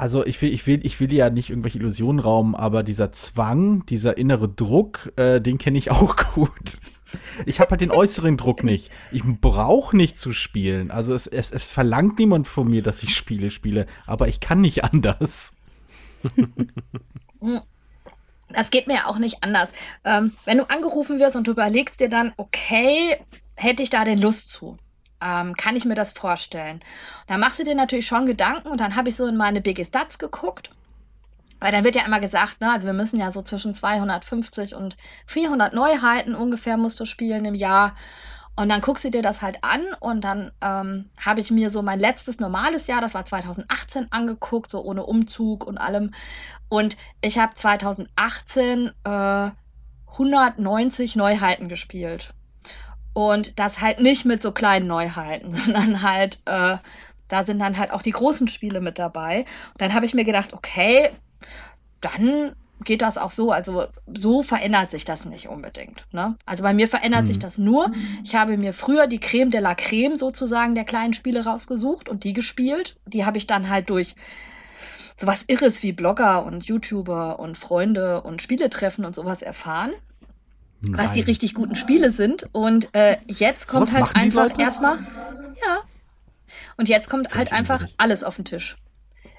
Also ich will, ich will, ich will ja nicht irgendwelche Illusionen rauben, aber dieser Zwang, dieser innere Druck, äh, den kenne ich auch (laughs) gut. Ich habe halt den äußeren Druck nicht. Ich brauche nicht zu spielen. Also es, es, es verlangt niemand von mir, dass ich Spiele spiele, aber ich kann nicht anders. (laughs) Das geht mir ja auch nicht anders. Ähm, wenn du angerufen wirst und du überlegst dir dann, okay, hätte ich da denn Lust zu? Ähm, kann ich mir das vorstellen? Da machst du dir natürlich schon Gedanken und dann habe ich so in meine Biggie Stats geguckt. Weil dann wird ja immer gesagt, ne, also wir müssen ja so zwischen 250 und 400 Neuheiten ungefähr musst du spielen im Jahr. Und dann guckst du dir das halt an und dann ähm, habe ich mir so mein letztes normales Jahr, das war 2018, angeguckt, so ohne Umzug und allem. Und ich habe 2018 äh, 190 Neuheiten gespielt. Und das halt nicht mit so kleinen Neuheiten, (laughs) sondern halt, äh, da sind dann halt auch die großen Spiele mit dabei. Und dann habe ich mir gedacht, okay, dann geht das auch so. Also so verändert sich das nicht unbedingt. Ne? Also bei mir verändert mhm. sich das nur. Ich habe mir früher die Creme de la Creme sozusagen der kleinen Spiele rausgesucht und die gespielt. Die habe ich dann halt durch sowas Irres wie Blogger und YouTuber und Freunde und Spieletreffen und sowas erfahren. Nein. was die richtig guten Spiele sind. Und äh, jetzt kommt so, halt einfach erstmal. Ja. Und jetzt kommt halt einfach alles auf den Tisch.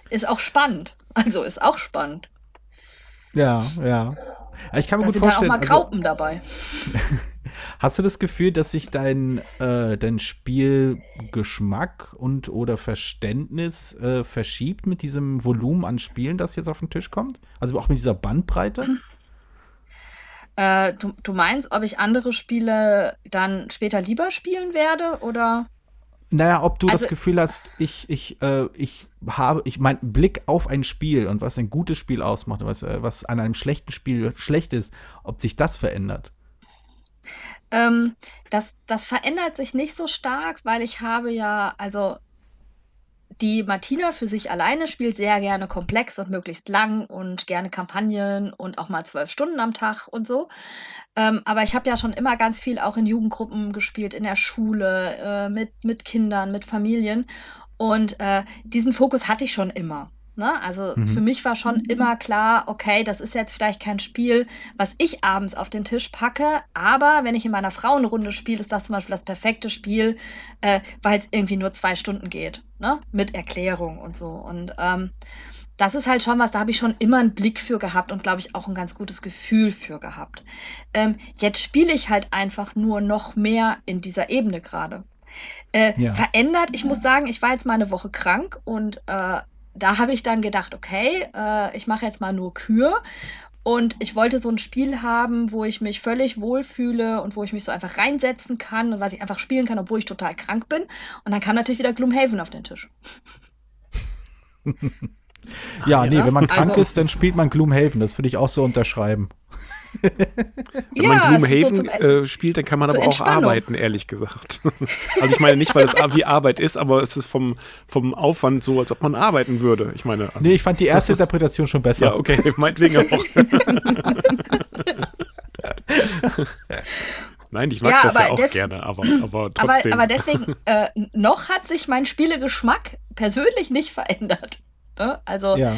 Ist auch spannend. (laughs) Also ist auch spannend. Ja, ja. Ich kann mir da gut sind vorstellen. Dann auch mal Graupen also, dabei. (laughs) Hast du das Gefühl, dass sich dein, äh, dein Spielgeschmack und oder Verständnis äh, verschiebt mit diesem Volumen an Spielen, das jetzt auf den Tisch kommt? Also auch mit dieser Bandbreite? Hm. (laughs) Äh, du, du meinst, ob ich andere Spiele dann später lieber spielen werde oder? Naja, ob du also, das Gefühl hast, ich, ich, äh, ich habe, ich mein Blick auf ein Spiel und was ein gutes Spiel ausmacht, was, äh, was an einem schlechten Spiel schlecht ist, ob sich das verändert. Ähm, das, das verändert sich nicht so stark, weil ich habe ja, also die Martina für sich alleine spielt sehr gerne komplex und möglichst lang und gerne Kampagnen und auch mal zwölf Stunden am Tag und so. Ähm, aber ich habe ja schon immer ganz viel auch in Jugendgruppen gespielt, in der Schule, äh, mit, mit Kindern, mit Familien. Und äh, diesen Fokus hatte ich schon immer. Ne? Also Mhm. für mich war schon immer klar, okay, das ist jetzt vielleicht kein Spiel, was ich abends auf den Tisch packe, aber wenn ich in meiner Frauenrunde spiele, ist das zum Beispiel das perfekte Spiel, äh, weil es irgendwie nur zwei Stunden geht, ne? Mit Erklärung und so. Und ähm, das ist halt schon was, da habe ich schon immer einen Blick für gehabt und glaube ich auch ein ganz gutes Gefühl für gehabt. Ähm, jetzt spiele ich halt einfach nur noch mehr in dieser Ebene gerade. Äh, Ja. Verändert, ich muss sagen, ich war jetzt mal eine Woche krank und äh, da habe ich dann gedacht, okay, äh, ich mache jetzt mal nur Kür. Und ich wollte so ein Spiel haben, wo ich mich völlig wohlfühle und wo ich mich so einfach reinsetzen kann und was ich einfach spielen kann, obwohl ich total krank bin. Und dann kam natürlich wieder Gloomhaven auf den Tisch. (laughs) Ja, nee, wenn man krank Also- ist, dann spielt man Gloomhaven. Das würde ich auch so unterschreiben. Wenn man ist so Gloomhaven zum- äh, spielt, dann kann man aber auch arbeiten, ehrlich gesagt. (laughs) also ich meine nicht, weil es wie Arbeit ist, aber es ist vom, vom Aufwand so, als ob man arbeiten würde. Ich meine, also, Nee, ich fand die erste Interpretation schon besser. ja, okay, (laughs) meinetwegen auch. (laughs) Nein, ich mag Ja, das ja aber auch des- gerne, aber, aber Aber, trotzdem. aber deswegen, äh, noch hat sich mein Spielegeschmack persönlich nicht verändert. Ne? Also, Ja.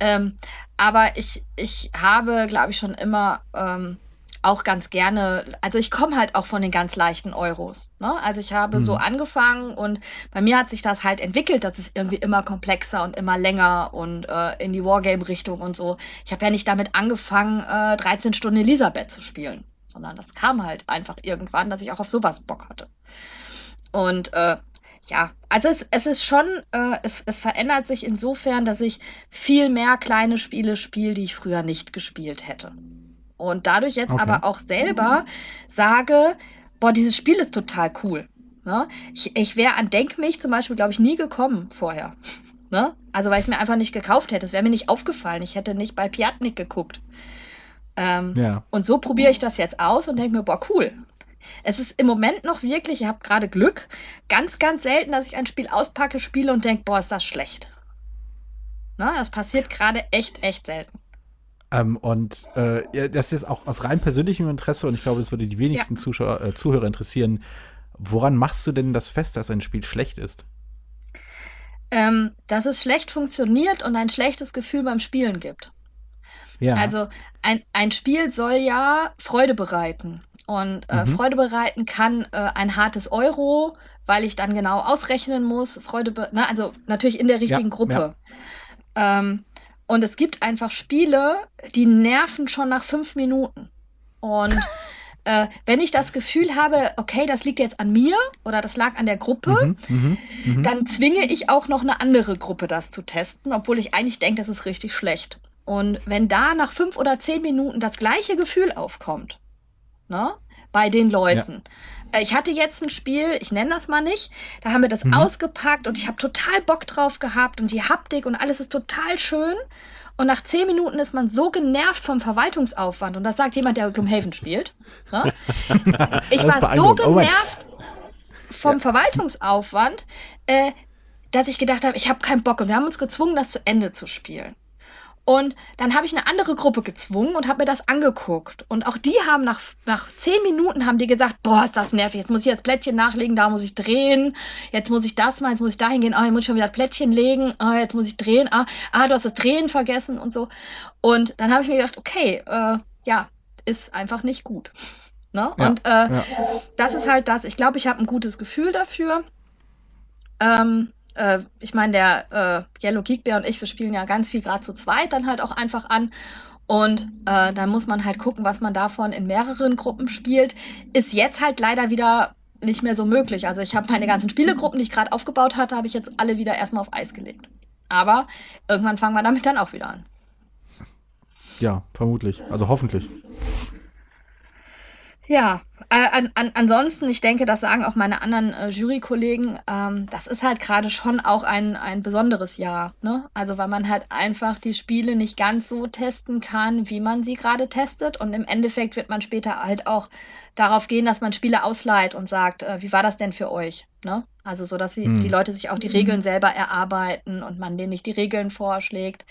Ähm, aber ich, ich habe, glaube ich, schon immer ähm, auch ganz gerne, also ich komme halt auch von den ganz leichten Euros. Ne? Also ich habe so angefangen und bei mir hat sich das halt entwickelt, dass es irgendwie immer komplexer und immer länger und äh, in die Wargame-Richtung und so. Ich habe ja nicht damit angefangen, äh, 13 Stunden Elisabeth zu spielen, sondern das kam halt einfach irgendwann, dass ich auch auf sowas Bock hatte. Und äh, ja, also es, es ist schon, äh, es, es verändert sich insofern, dass ich viel mehr kleine Spiele spiele, die ich früher nicht gespielt hätte. Und dadurch jetzt Okay. aber auch selber sage, boah, dieses Spiel ist total cool. Ne? Ich, ich wäre an Denk mich zum Beispiel, glaube ich, nie gekommen vorher. (laughs) Ne? Also weil ich es mir einfach nicht gekauft hätte. Es wäre mir nicht aufgefallen. Ich hätte nicht bei Piatnik geguckt. Ähm, Ja. und so probiere ich das jetzt aus und denke mir, boah, cool. Es ist im Moment noch wirklich, ich habe gerade Glück, ganz, ganz selten, dass ich ein Spiel auspacke, spiele und denke, boah, ist das schlecht. Na, das passiert gerade echt, echt selten. Ähm, und äh, ja, das ist auch aus rein persönlichem Interesse und ich glaube, das würde die wenigsten Zuschauer, äh, Zuhörer interessieren. Woran machst du denn das fest, dass ein Spiel schlecht ist? Ähm, dass es schlecht funktioniert und ein schlechtes Gefühl beim Spielen gibt. Ja. Also ein, ein Spiel soll ja Freude bereiten. Und äh, Mhm. Freude bereiten kann äh, ein hartes Euro, weil ich dann genau ausrechnen muss. Freude, be ne, also natürlich in der richtigen Ja, Gruppe. Ähm, und es gibt einfach Spiele, die nerven schon nach fünf Minuten. Und (laughs) äh, wenn ich das Gefühl habe, okay, das liegt jetzt an mir oder das lag an der Gruppe, Mhm, mhm, mhm. dann zwinge ich auch noch eine andere Gruppe, das zu testen, obwohl ich eigentlich denke, das ist richtig schlecht. Und wenn da nach fünf oder zehn Minuten das gleiche Gefühl aufkommt, ne, bei den Leuten. Äh, Ich hatte jetzt ein Spiel, ich nenne das mal nicht, da haben wir das Mhm. ausgepackt und ich habe total Bock drauf gehabt und die Haptik und alles ist total schön. Und nach zehn Minuten ist man so genervt vom Verwaltungsaufwand. Und das sagt jemand, der Gloomhaven spielt. Ne? (laughs) Ich war so. Oh genervt vom Verwaltungsaufwand, äh, dass ich gedacht habe, ich habe keinen Bock. Und wir haben uns gezwungen, das zu Ende zu spielen. Und dann habe ich eine andere Gruppe gezwungen und habe mir das angeguckt. Und auch die haben nach, nach zehn Minuten haben die gesagt, boah, ist das nervig, jetzt muss ich jetzt Plättchen nachlegen, da muss ich drehen, jetzt muss ich das mal, jetzt muss ich dahin gehen, ah, jetzt muss ich schon wieder Plättchen legen, ah, jetzt muss ich drehen, ah, ah, du hast das Drehen vergessen und so. Und dann habe ich mir gedacht, okay, äh, ja, ist einfach nicht gut. (laughs) Ne? Ja, und äh, ja. das ist halt das. Ich glaube, ich habe ein gutes Gefühl dafür. Ähm, äh, ich meine, der äh, Yellow Geek Bear und ich, wir spielen ja ganz viel gerade zu zweit dann halt auch einfach an. Und äh, dann muss man halt gucken, was man davon in mehreren Gruppen spielt. Ist jetzt halt leider wieder nicht mehr so möglich. Also ich habe meine ganzen Spielegruppen, die ich gerade aufgebaut hatte, habe ich jetzt alle wieder erstmal auf Eis gelegt. Aber irgendwann fangen wir damit dann auch wieder an. Ja, vermutlich. Also hoffentlich. Ja, an, an, ansonsten, ich denke, das sagen auch meine anderen äh, Jurykollegen, ähm, das ist halt gerade schon auch ein, ein besonderes Jahr. Ne? Also weil man halt einfach die Spiele nicht ganz so testen kann, wie man sie gerade testet. Und im Endeffekt wird man später halt auch darauf gehen, dass man Spiele ausleiht und sagt, äh, wie war das denn für euch? Ne? Also so, dass sie, Hm. die Leute sich auch die Regeln selber erarbeiten und man denen nicht die Regeln vorschlägt.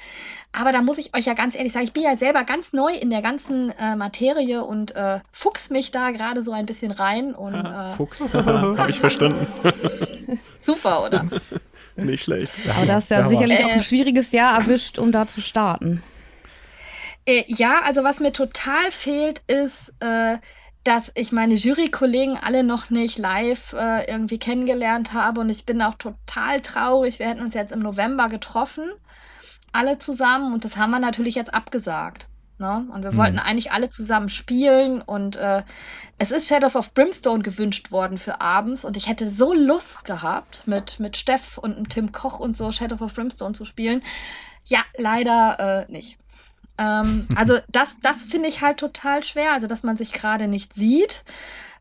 Aber da muss ich euch ja ganz ehrlich sagen, ich bin ja selber ganz neu in der ganzen äh, Materie und äh, fuchs mich da gerade so ein bisschen rein und äh, Fuchs, (laughs) habe ich verstanden. (laughs) super, oder? (laughs) Nicht schlecht. Aber da hast du ja sicherlich auch ein schwieriges Jahr erwischt, um da zu starten. Äh, ja, also was mir total fehlt, ist, äh, dass ich meine Jurykollegen alle noch nicht live äh, irgendwie kennengelernt habe und ich bin auch total traurig. Wir hätten uns jetzt im November getroffen, alle zusammen und das haben wir natürlich jetzt abgesagt. Ne? Und wir mhm. wollten eigentlich alle zusammen spielen und äh, es ist Shadow of Brimstone gewünscht worden für abends und ich hätte so Lust gehabt, mit, mit Steff und Tim Koch und so Shadow of Brimstone zu spielen. Ja, leider äh, nicht. Ähm, (laughs) also das, das finde ich halt total schwer, also dass man sich gerade nicht sieht.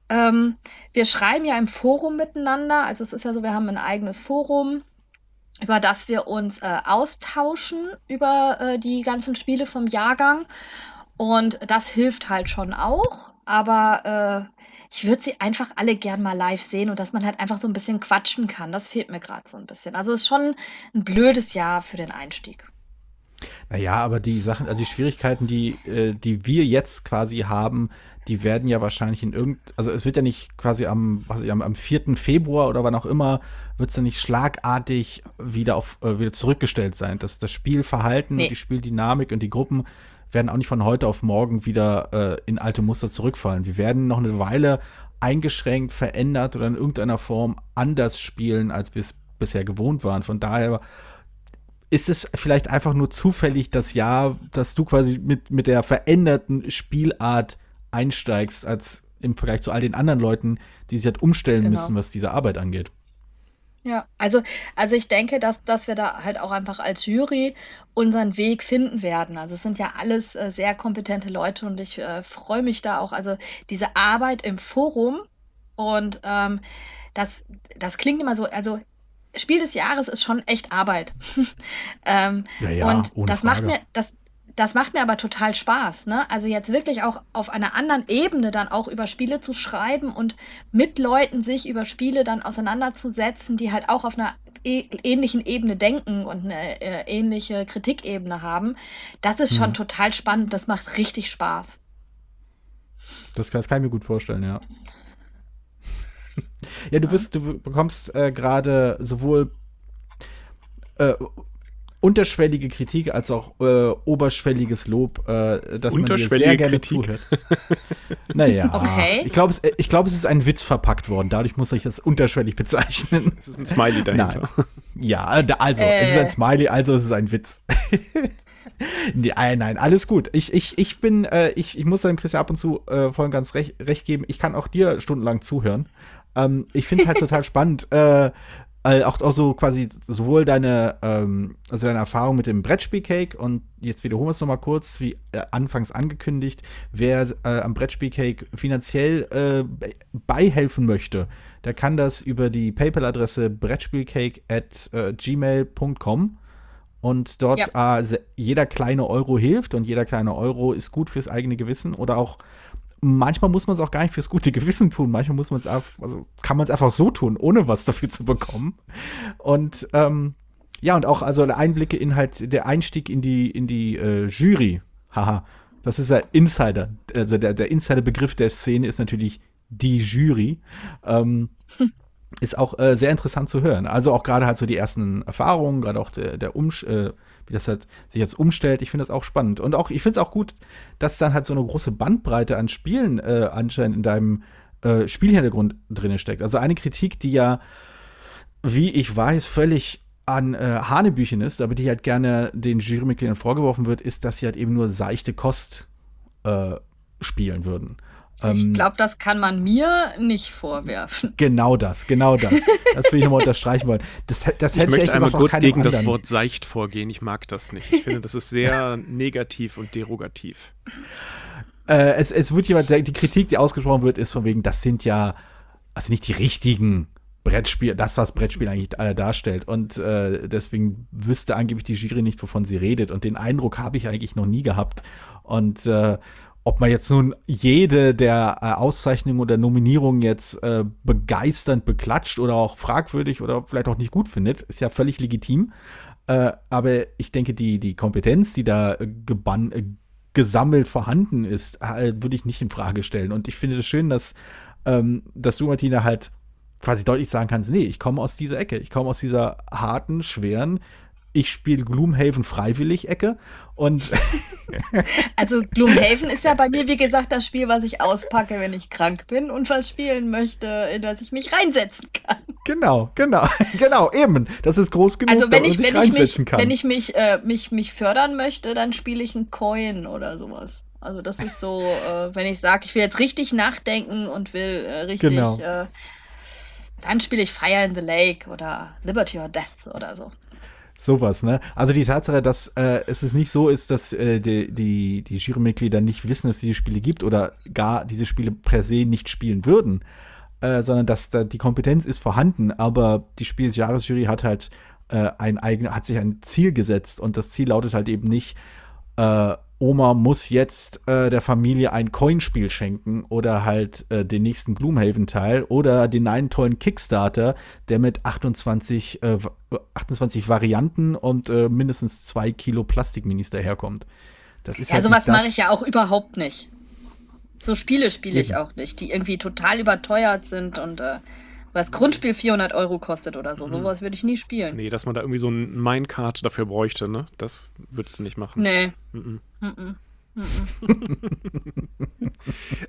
Ähm, wir schreiben ja im Forum miteinander, also es ist ja so, wir haben ein eigenes Forum, über das wir uns äh, austauschen über äh, die ganzen Spiele vom Jahrgang. Und das hilft halt schon auch, aber äh, ich würde sie einfach alle gern mal live sehen und dass man halt einfach so ein bisschen quatschen kann. Das fehlt mir gerade so ein bisschen. Also ist schon ein blödes Jahr für den Einstieg. Naja, aber die Sachen, also die Schwierigkeiten, die, äh, die wir jetzt quasi haben, die werden ja wahrscheinlich in irgend, also es wird ja nicht quasi am, was ich, am, am 4. Februar oder wann auch immer, wird es ja nicht schlagartig wieder auf, äh, wieder zurückgestellt sein. Das, das Spielverhalten, nee. die Spieldynamik und die Gruppen werden auch nicht von heute auf morgen wieder äh, in alte Muster zurückfallen. Wir werden noch eine Weile eingeschränkt, verändert oder in irgendeiner Form anders spielen, als wir es bisher gewohnt waren. Von daher ist es vielleicht einfach nur zufällig das Jahr, dass du quasi mit, mit der veränderten Spielart einsteigst, als im Vergleich zu all den anderen Leuten, die sich halt umstellen genau. müssen, was diese Arbeit angeht. Ja, also, also ich denke, dass, dass wir da halt auch einfach als Jury unseren Weg finden werden. Also es sind ja alles äh, sehr kompetente Leute und ich äh, freue mich da auch. Also diese Arbeit im Forum und ähm, das, das klingt immer so, also Spiel des Jahres ist schon echt Arbeit. (laughs) ähm, ja, ja, und das Frage. macht mir, das, das macht mir aber total Spaß. Ne? Also jetzt wirklich auch auf einer anderen Ebene dann auch über Spiele zu schreiben und mit Leuten sich über Spiele dann auseinanderzusetzen, die halt auch auf einer e ähnlichen Ebene denken und eine äh, ähnliche Kritikebene haben. Das ist schon hm. total spannend. Das macht richtig Spaß. Das, das kann ich mir gut vorstellen, ja. Ja, du wirst, du bekommst äh, gerade sowohl äh, unterschwellige Kritik als auch äh, oberschwelliges Lob, äh, dass man dir sehr gerne Kritik. zuhört. naja, okay. ich glaube, es, äh, glaub, es ist ein Witz verpackt worden. Dadurch muss ich das unterschwellig bezeichnen. Es ist ein Smiley dahinter. Nein. Ja, also, es ist ein äh. Smiley, also es ist ein Witz. (laughs) nein, nein, alles gut. Ich, ich, ich bin, äh, ich, ich muss dem Christian ab und zu äh, voll ganz recht, recht geben. Ich kann auch dir stundenlang zuhören. Ähm, ich finde es halt total (laughs) spannend, äh, auch, auch so quasi sowohl deine, ähm, also deine Erfahrung mit dem Brettspielcake und jetzt wiederholen wir es nochmal kurz, wie äh, anfangs angekündigt, wer äh, am Brettspielcake finanziell äh, beihelfen möchte, der kann das über die PayPal-Adresse brettspielcake at äh, gmail.com und dort ja. Äh, jeder kleine Euro hilft und jeder kleine Euro ist gut fürs eigene Gewissen oder auch manchmal muss man es auch gar nicht fürs gute Gewissen tun. Manchmal muss man es also kann man es einfach so tun, ohne was dafür zu bekommen. Und ähm, ja, und auch also Einblicke in halt der Einstieg in die, in die äh, Jury. Haha. Das ist ja Insider. Also der, der Insider-Begriff der Szene ist natürlich die Jury. Ähm, (laughs) ist auch äh, sehr interessant zu hören. Also auch gerade halt so die ersten Erfahrungen, gerade auch der, der Umsch äh, wie das halt sich jetzt umstellt. Ich finde das auch spannend. Und auch, ich finde es auch gut, dass dann halt so eine große Bandbreite an Spielen äh, anscheinend in deinem äh, Spielhintergrund drin steckt. Also eine Kritik, die ja, wie ich weiß, völlig an äh, Hanebüchen ist, aber die halt gerne den Jurymitgliedern vorgeworfen wird, ist, dass sie halt eben nur seichte Kost äh, spielen würden. Ich ähm, glaube, das kann man mir nicht vorwerfen. Genau das, genau das. (laughs) Das will ich nochmal unterstreichen wollen. Das, das ich möchte einmal kurz gegen anderen. das Wort seicht vorgehen. Ich mag das nicht. Ich finde, das ist sehr (laughs) negativ und derogativ. Äh, es, es wird jemand, die Kritik, die ausgesprochen wird, ist von wegen, das sind ja, also nicht die richtigen Brettspiel, das, was Brettspiel eigentlich äh, darstellt. Und äh, deswegen wüsste angeblich die Jury nicht, wovon sie redet. Und den Eindruck habe ich eigentlich noch nie gehabt. Und äh, ob man jetzt nun jede der äh, Auszeichnungen oder Nominierungen jetzt äh, begeisternd beklatscht oder auch fragwürdig oder vielleicht auch nicht gut findet, ist ja völlig legitim. Äh, aber ich denke, die, die Kompetenz, die da äh, äh, gesammelt vorhanden ist, äh, würde ich nicht in Frage stellen. Und ich finde es das schön, dass, ähm, dass du, Martina, halt quasi deutlich sagen kannst, nee, ich komme aus dieser Ecke, ich komme aus dieser harten, schweren, ich spiele Gloomhaven freiwillig Ecke und (laughs) Also Gloomhaven ist ja bei mir, wie gesagt, das Spiel, was ich auspacke, wenn ich krank bin und was spielen möchte, in das ich mich reinsetzen kann. genau, genau, (laughs) genau, eben, das ist groß genug, Also wenn ich, wenn ich mich, reinsetzen kann. wenn ich mich, äh, mich, mich fördern möchte, dann spiele ich einen Coin oder sowas. Also das ist so, äh, wenn ich sage, ich will jetzt richtig nachdenken und will äh, richtig, Genau. äh, dann spiele ich Fire in the Lake oder Liberty or Death oder so. Sowas, ne? Also die Tatsache, dass äh, es ist nicht so ist, dass äh, die, die, die Jurymitglieder nicht wissen, dass es diese Spiele gibt oder gar diese Spiele per se nicht spielen würden, äh, sondern dass da die Kompetenz ist vorhanden, aber die Spiel des Jahresjury hat halt äh, ein eigen, hat sich ein Ziel gesetzt und das Ziel lautet halt eben nicht, äh, Oma muss jetzt äh, der Familie ein Coinspiel schenken oder halt äh, den nächsten Gloomhaven-Teil oder den einen tollen Kickstarter, der mit 28, äh, 28 Varianten und äh, mindestens zwei Kilo Plastikminis daherkommt. Das ist Ja, halt sowas mache ich ja auch überhaupt nicht. So Spiele spiele ich auch nicht, die irgendwie total überteuert sind und äh, was Grundspiel 400 Euro kostet oder so. Sowas würde ich nie spielen. Nee, dass man da irgendwie so ein Minecart dafür bräuchte, ne? Das würdest du nicht machen. Nee. Mhm. Mhm. (laughs)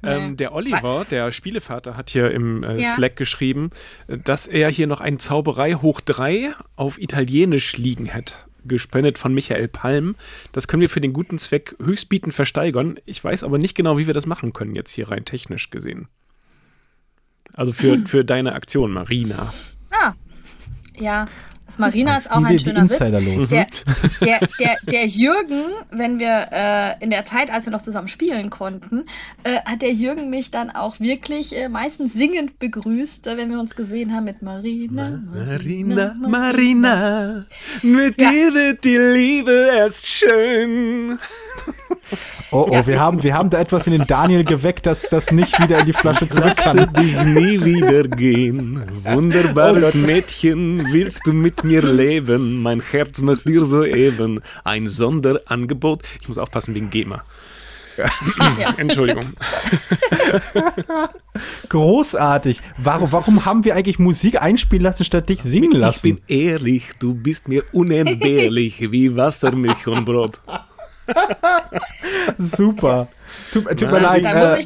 Ähm, der Oliver, der Spielevater, hat hier im äh, Ja. Slack geschrieben, äh, dass er hier noch ein Zauberei hoch 3 auf Italienisch liegen hätte. Gespendet von Michael Palm. Das können wir für den guten Zweck höchstbietend versteigern. Ich weiß aber nicht genau, wie wir das machen können, jetzt hier rein technisch gesehen. Also für, (laughs) für deine Aktion, Marina. Ah, ja. Das Marina ist auch ein schöner Witz. Insider los. Der, der, (laughs) der, der Jürgen, wenn wir äh, in der Zeit, als wir noch zusammen spielen konnten, äh, hat der Jürgen mich dann auch wirklich äh, meistens singend begrüßt, äh, wenn wir uns gesehen haben mit Marina. Marina, Marina, mit Ja. dir wird die Liebe erst schön. Oh, oh, wir, haben, wir haben da etwas in den Daniel geweckt, dass das nicht wieder in die Flasche zurück Lasse kann. dich nie wieder gehen. Wunderbares Oh. Mädchen, willst du mit mir leben? Mein Herz macht dir soeben ein Sonderangebot. Ich muss aufpassen wegen GEMA. Ja. (clears throat) Entschuldigung. Großartig. Warum, warum haben wir eigentlich Musik einspielen lassen, statt dich singen Ich lassen? bin ehrlich, du bist mir unentbehrlich wie Wasser, Milch und Brot. Super. Tut, tut mir leid. äh,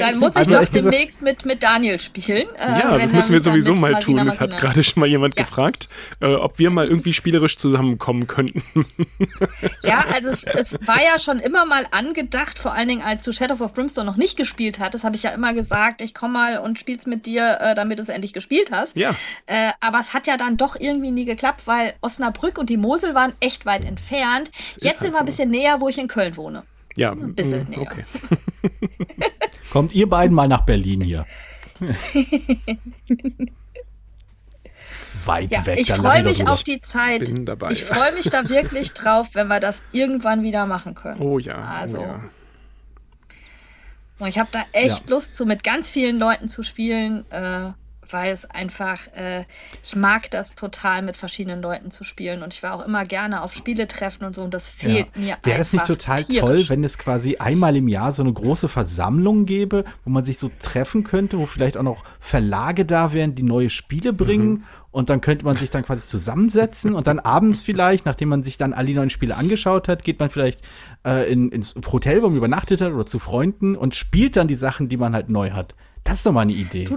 dann muss ich Also doch demnächst mit, mit Daniel spielen. äh, Ja, das müssen wir sowieso mal tun. Es hat gerade schon mal jemand Ja. gefragt, äh, ob wir mal irgendwie spielerisch zusammenkommen könnten. (laughs) Ja, also es, es war ja schon immer mal angedacht, vor allen Dingen als du Shadow of Brimstone noch nicht gespielt hattest, habe ich ja immer gesagt, ich komme mal und spiel's mit dir, äh, damit du es endlich gespielt hast. Ja. Äh, aber es hat ja dann doch irgendwie nie geklappt, weil Osnabrück und die Mosel waren echt weit entfernt. Jetzt halt sind wir ein bisschen näher, wo ich in Köln wohne. Ja, Ein bisschen mm, näher. okay. (laughs) Kommt ihr beiden mal nach Berlin hier. (laughs) Weit Ja, weg. ich freue mich auf die Zeit. Bin dabei. Ich freue mich da wirklich (laughs) drauf, wenn wir das irgendwann wieder machen können. Oh ja. Also, oh ja. Und ich habe da echt Lust zu, mit ganz vielen Leuten zu spielen, äh, weil es einfach, äh, ich mag das total, mit verschiedenen Leuten zu spielen. Und ich war auch immer gerne auf Spieletreffen und so. Und das fehlt Ja. mir Wäre es nicht einfach total tierisch. toll, wenn es quasi einmal im Jahr so eine große Versammlung gäbe, wo man sich so treffen könnte, wo vielleicht auch noch Verlage da wären, die neue Spiele bringen Mhm. und dann könnte man sich dann quasi zusammensetzen und dann abends (laughs) vielleicht, nachdem man sich dann alle die neuen Spiele angeschaut hat, geht man vielleicht äh, in, ins Hotel, wo man übernachtet hat oder zu Freunden und spielt dann die Sachen, die man halt neu hat. Das ist doch mal eine Idee.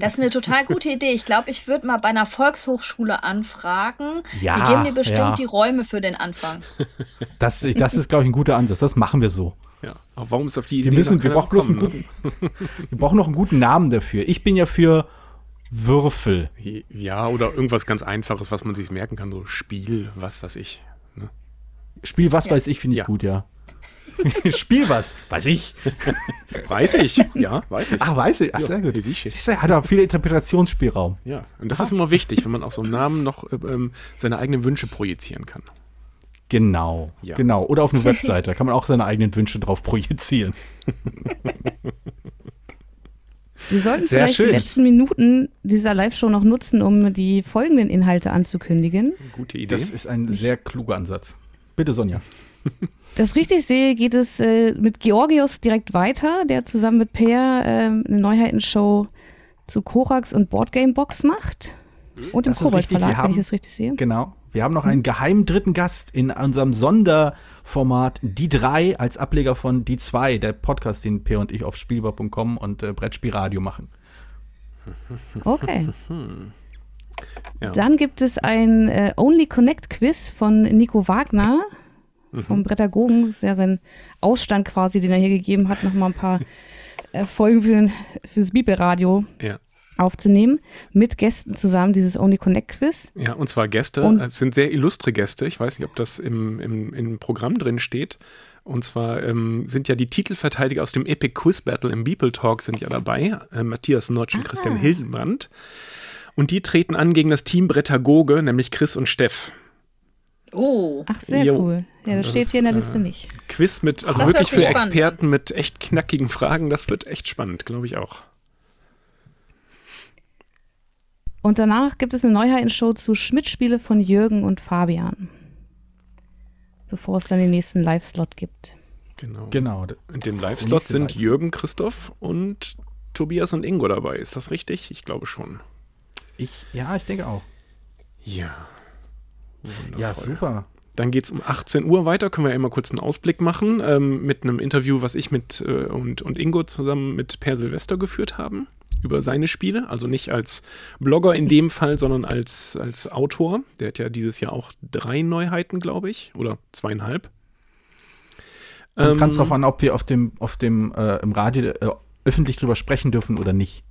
Das ist eine total gute (laughs) Idee. Ich glaube, ich würde mal bei einer Volkshochschule anfragen. Ja, die geben mir bestimmt ja. die Räume für den Anfang. Das, das ist, glaube ich, ein guter Ansatz. Das machen wir so. ja. Aber warum ist auf die Idee Wir, müssen, noch wir, brauchen bloß einen gekommen, guten, wir brauchen noch einen guten Namen dafür. Ich bin ja für Würfel. ne? Ja, oder irgendwas ganz Einfaches, was man sich merken kann, so Spiel, was weiß ich. Ne? Spiel was Ja. weiß ich, finde ich Ja. gut, ja. (laughs) Spiel was, weiß ich. (laughs) Weiß ich, ja, weiß ich. Ach, weiß ich. Ach, Ja, sehr gut. siehst du. Siehst du, hat auch viel Interpretationsspielraum. Ja, und das ist immer wichtig, wenn man auch so einen Namen noch äh, ähm, seine eigenen Wünsche projizieren kann. Genau, Ja. genau. Oder auf eine Webseite, da kann man auch seine eigenen Wünsche drauf projizieren. (laughs) Wir sollten Sehr vielleicht schön. die letzten Minuten dieser Live-Show noch nutzen, um die folgenden Inhalte anzukündigen. Gute Idee. Das ist ein sehr kluger Ansatz. Bitte, Sonja. Das richtig sehe, geht es äh, mit Georgios direkt weiter, der zusammen mit Per ähm, eine Neuheitenshow zu Korax und Boardgame Box macht. Und im Das ist Kobold richtig, wir Verlag, wenn haben- ich das richtig sehe. Genau. Wir haben noch einen geheimen dritten Gast in unserem Sonderformat Die 3 als Ableger von Die 2, der Podcast, den Per und ich auf Spielbar.com und äh, Brettspielradio machen. Okay. (laughs) Ja. Dann gibt es ein äh, Only Connect Quiz von Nico Wagner Mhm. vom Brettagogen. Das ist ja sein Ausstand quasi, den er hier gegeben hat, nochmal ein paar äh, Folgen für den, fürs Bibelradio Ja. aufzunehmen. Mit Gästen zusammen, dieses Only Connect Quiz. Ja, und zwar Gäste. Und- es sind sehr illustre Gäste. Ich weiß nicht, ob das im, im, im Programm drin steht. Und zwar ähm, sind ja die Titelverteidiger aus dem Epic Quiz Battle im Beeple Talk sind ja dabei. Äh, Matthias Notch und Christian Hildenbrand. Und die treten an gegen das Team Brettagoge, nämlich Chris und Steff. Oh. Ach, sehr Jo. cool. Ja, das Das steht hier in der ist, Liste äh, nicht. Quiz mit, also Das wirklich für spannend Experten mit echt knackigen Fragen. Das wird echt spannend, glaube ich auch. Und danach gibt es eine Neuheitenshow zu Schmidt-Spiele von Jürgen und Fabian. Bevor es dann den nächsten Live-Slot gibt. Genau. Genau. In dem Live-Slot sind Live-Slot. Jürgen, Christoph und Tobias und Ingo dabei. Ist das richtig? Ich glaube schon. Ich, ja, ich denke auch. Ja. Wundervoll. Ja, super. Dann geht es um 18 Uhr weiter. Können wir ja mal kurz einen Ausblick machen ähm, mit einem Interview, was ich mit äh, und, und Ingo zusammen mit Per Silvester geführt haben über seine Spiele. Also nicht als Blogger in dem Fall, sondern als, als Autor. Der hat ja dieses Jahr auch drei Neuheiten, glaube ich, oder zweieinhalb. Kommt Ähm, ganz drauf an, ob wir auf dem, auf dem äh, im Radio äh, öffentlich drüber sprechen dürfen oder nicht.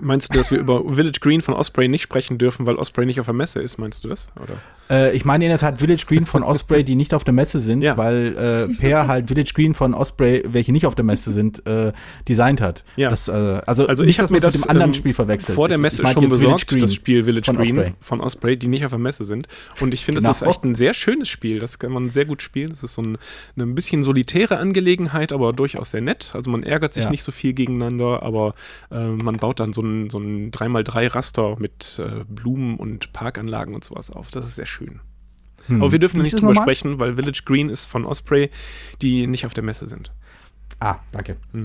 Meinst du, dass wir über Village Green von Osprey nicht sprechen dürfen, weil Osprey nicht auf der Messe ist? Meinst du das? Oder? Äh, ich meine in der Tat Village Green von Osprey, die nicht auf der Messe sind, Ja. weil äh, Per halt Village Green von Osprey, welche nicht auf der Messe sind, äh, designt hat. Ja. Das, äh, also, Also nicht, ich habe dass mir das mit dem anderen ähm, Spiel verwechselt. vor der Ich- Messe ich meinte schon besorgt, Green das Spiel Village von Green Osprey. von Osprey, die nicht auf der Messe sind. Und ich finde, Genau. das ist echt ein sehr schönes Spiel. Das kann man sehr gut spielen. Das ist so ein, eine ein bisschen solitäre Angelegenheit, aber durchaus sehr nett. Also man ärgert sich Ja. nicht so viel gegeneinander, aber äh, man baut dann so ein, so ein 3x3-Raster mit äh, Blumen und Parkanlagen und sowas auf. Das ist sehr schön. Hm. Aber wir dürfen Wie nicht drüber sprechen, weil Village Green ist von Osprey, die nicht auf der Messe sind. Ah, danke. (laughs)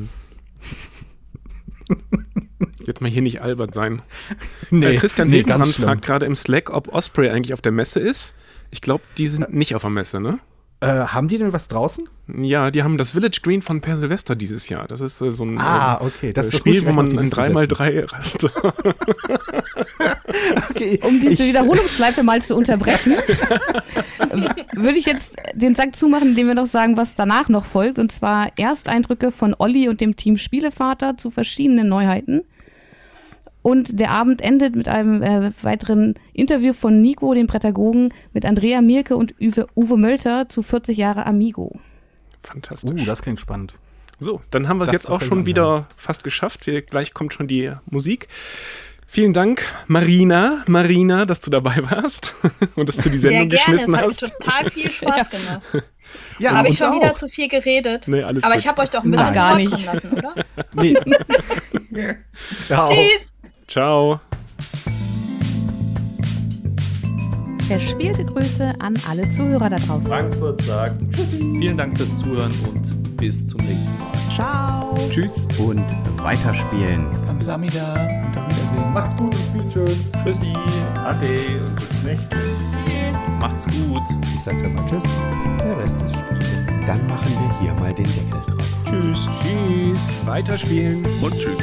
Wird mal hier nicht albern sein. (laughs) Nee, äh, Christian nee, fragt gerade im Slack, ob Osprey eigentlich auf der Messe ist. Ich glaube, die sind nicht auf der Messe, ne? Äh, haben die denn was draußen? Ja, die haben das Village Green von Per Silvester dieses Jahr. Das ist äh, so ein Ah, äh, okay. Das, äh, das Spiel, wo man Liste 3x3 Raster. (laughs) (laughs) Okay. Um diese Wiederholungsschleife mal zu unterbrechen, (laughs) würde ich jetzt den Sack zumachen, indem wir noch sagen, was danach noch folgt. Und zwar Ersteindrücke von Olli und dem Team Spielevater zu verschiedenen Neuheiten. Und der Abend endet mit einem äh, weiteren Interview von Nico, dem Prädagogen, mit Andrea Mielke und Uwe, Uwe Mölter zu 40 Jahre Amigo. Fantastisch. Uh, das klingt spannend. So, dann haben wir es jetzt auch schon anhören. wieder fast geschafft. Wir, gleich kommt schon die Musik. Vielen Dank, Marina, Marina, dass du dabei warst (laughs) und dass du die Sehr Sendung gerne, geschmissen es hat hast. mir total viel (laughs) Spaß gemacht. (laughs) Ja, Habe ich schon auch. wieder zu viel geredet? Nee, alles Aber gut. ich habe euch doch ein bisschen Nein. Gar nicht. lassen, oder? Nee. Ciao. Tschüss! Ciao. Verspielte Grüße an alle Zuhörer da draußen. Frankfurt sagt vielen Dank fürs Zuhören und bis zum nächsten Mal. Ciao. Tschüss. Und weiterspielen. Kamsamida und auf Wiedersehen. Macht's gut und spielt schön. Tschüssi, Ade und bis nicht. macht's gut. Ich sag dann mal Tschüss. Der Rest ist Spiel. Dann machen wir hier mal den Deckel drauf. Tschüss. Tschüss. Weiterspielen. Und tschüss.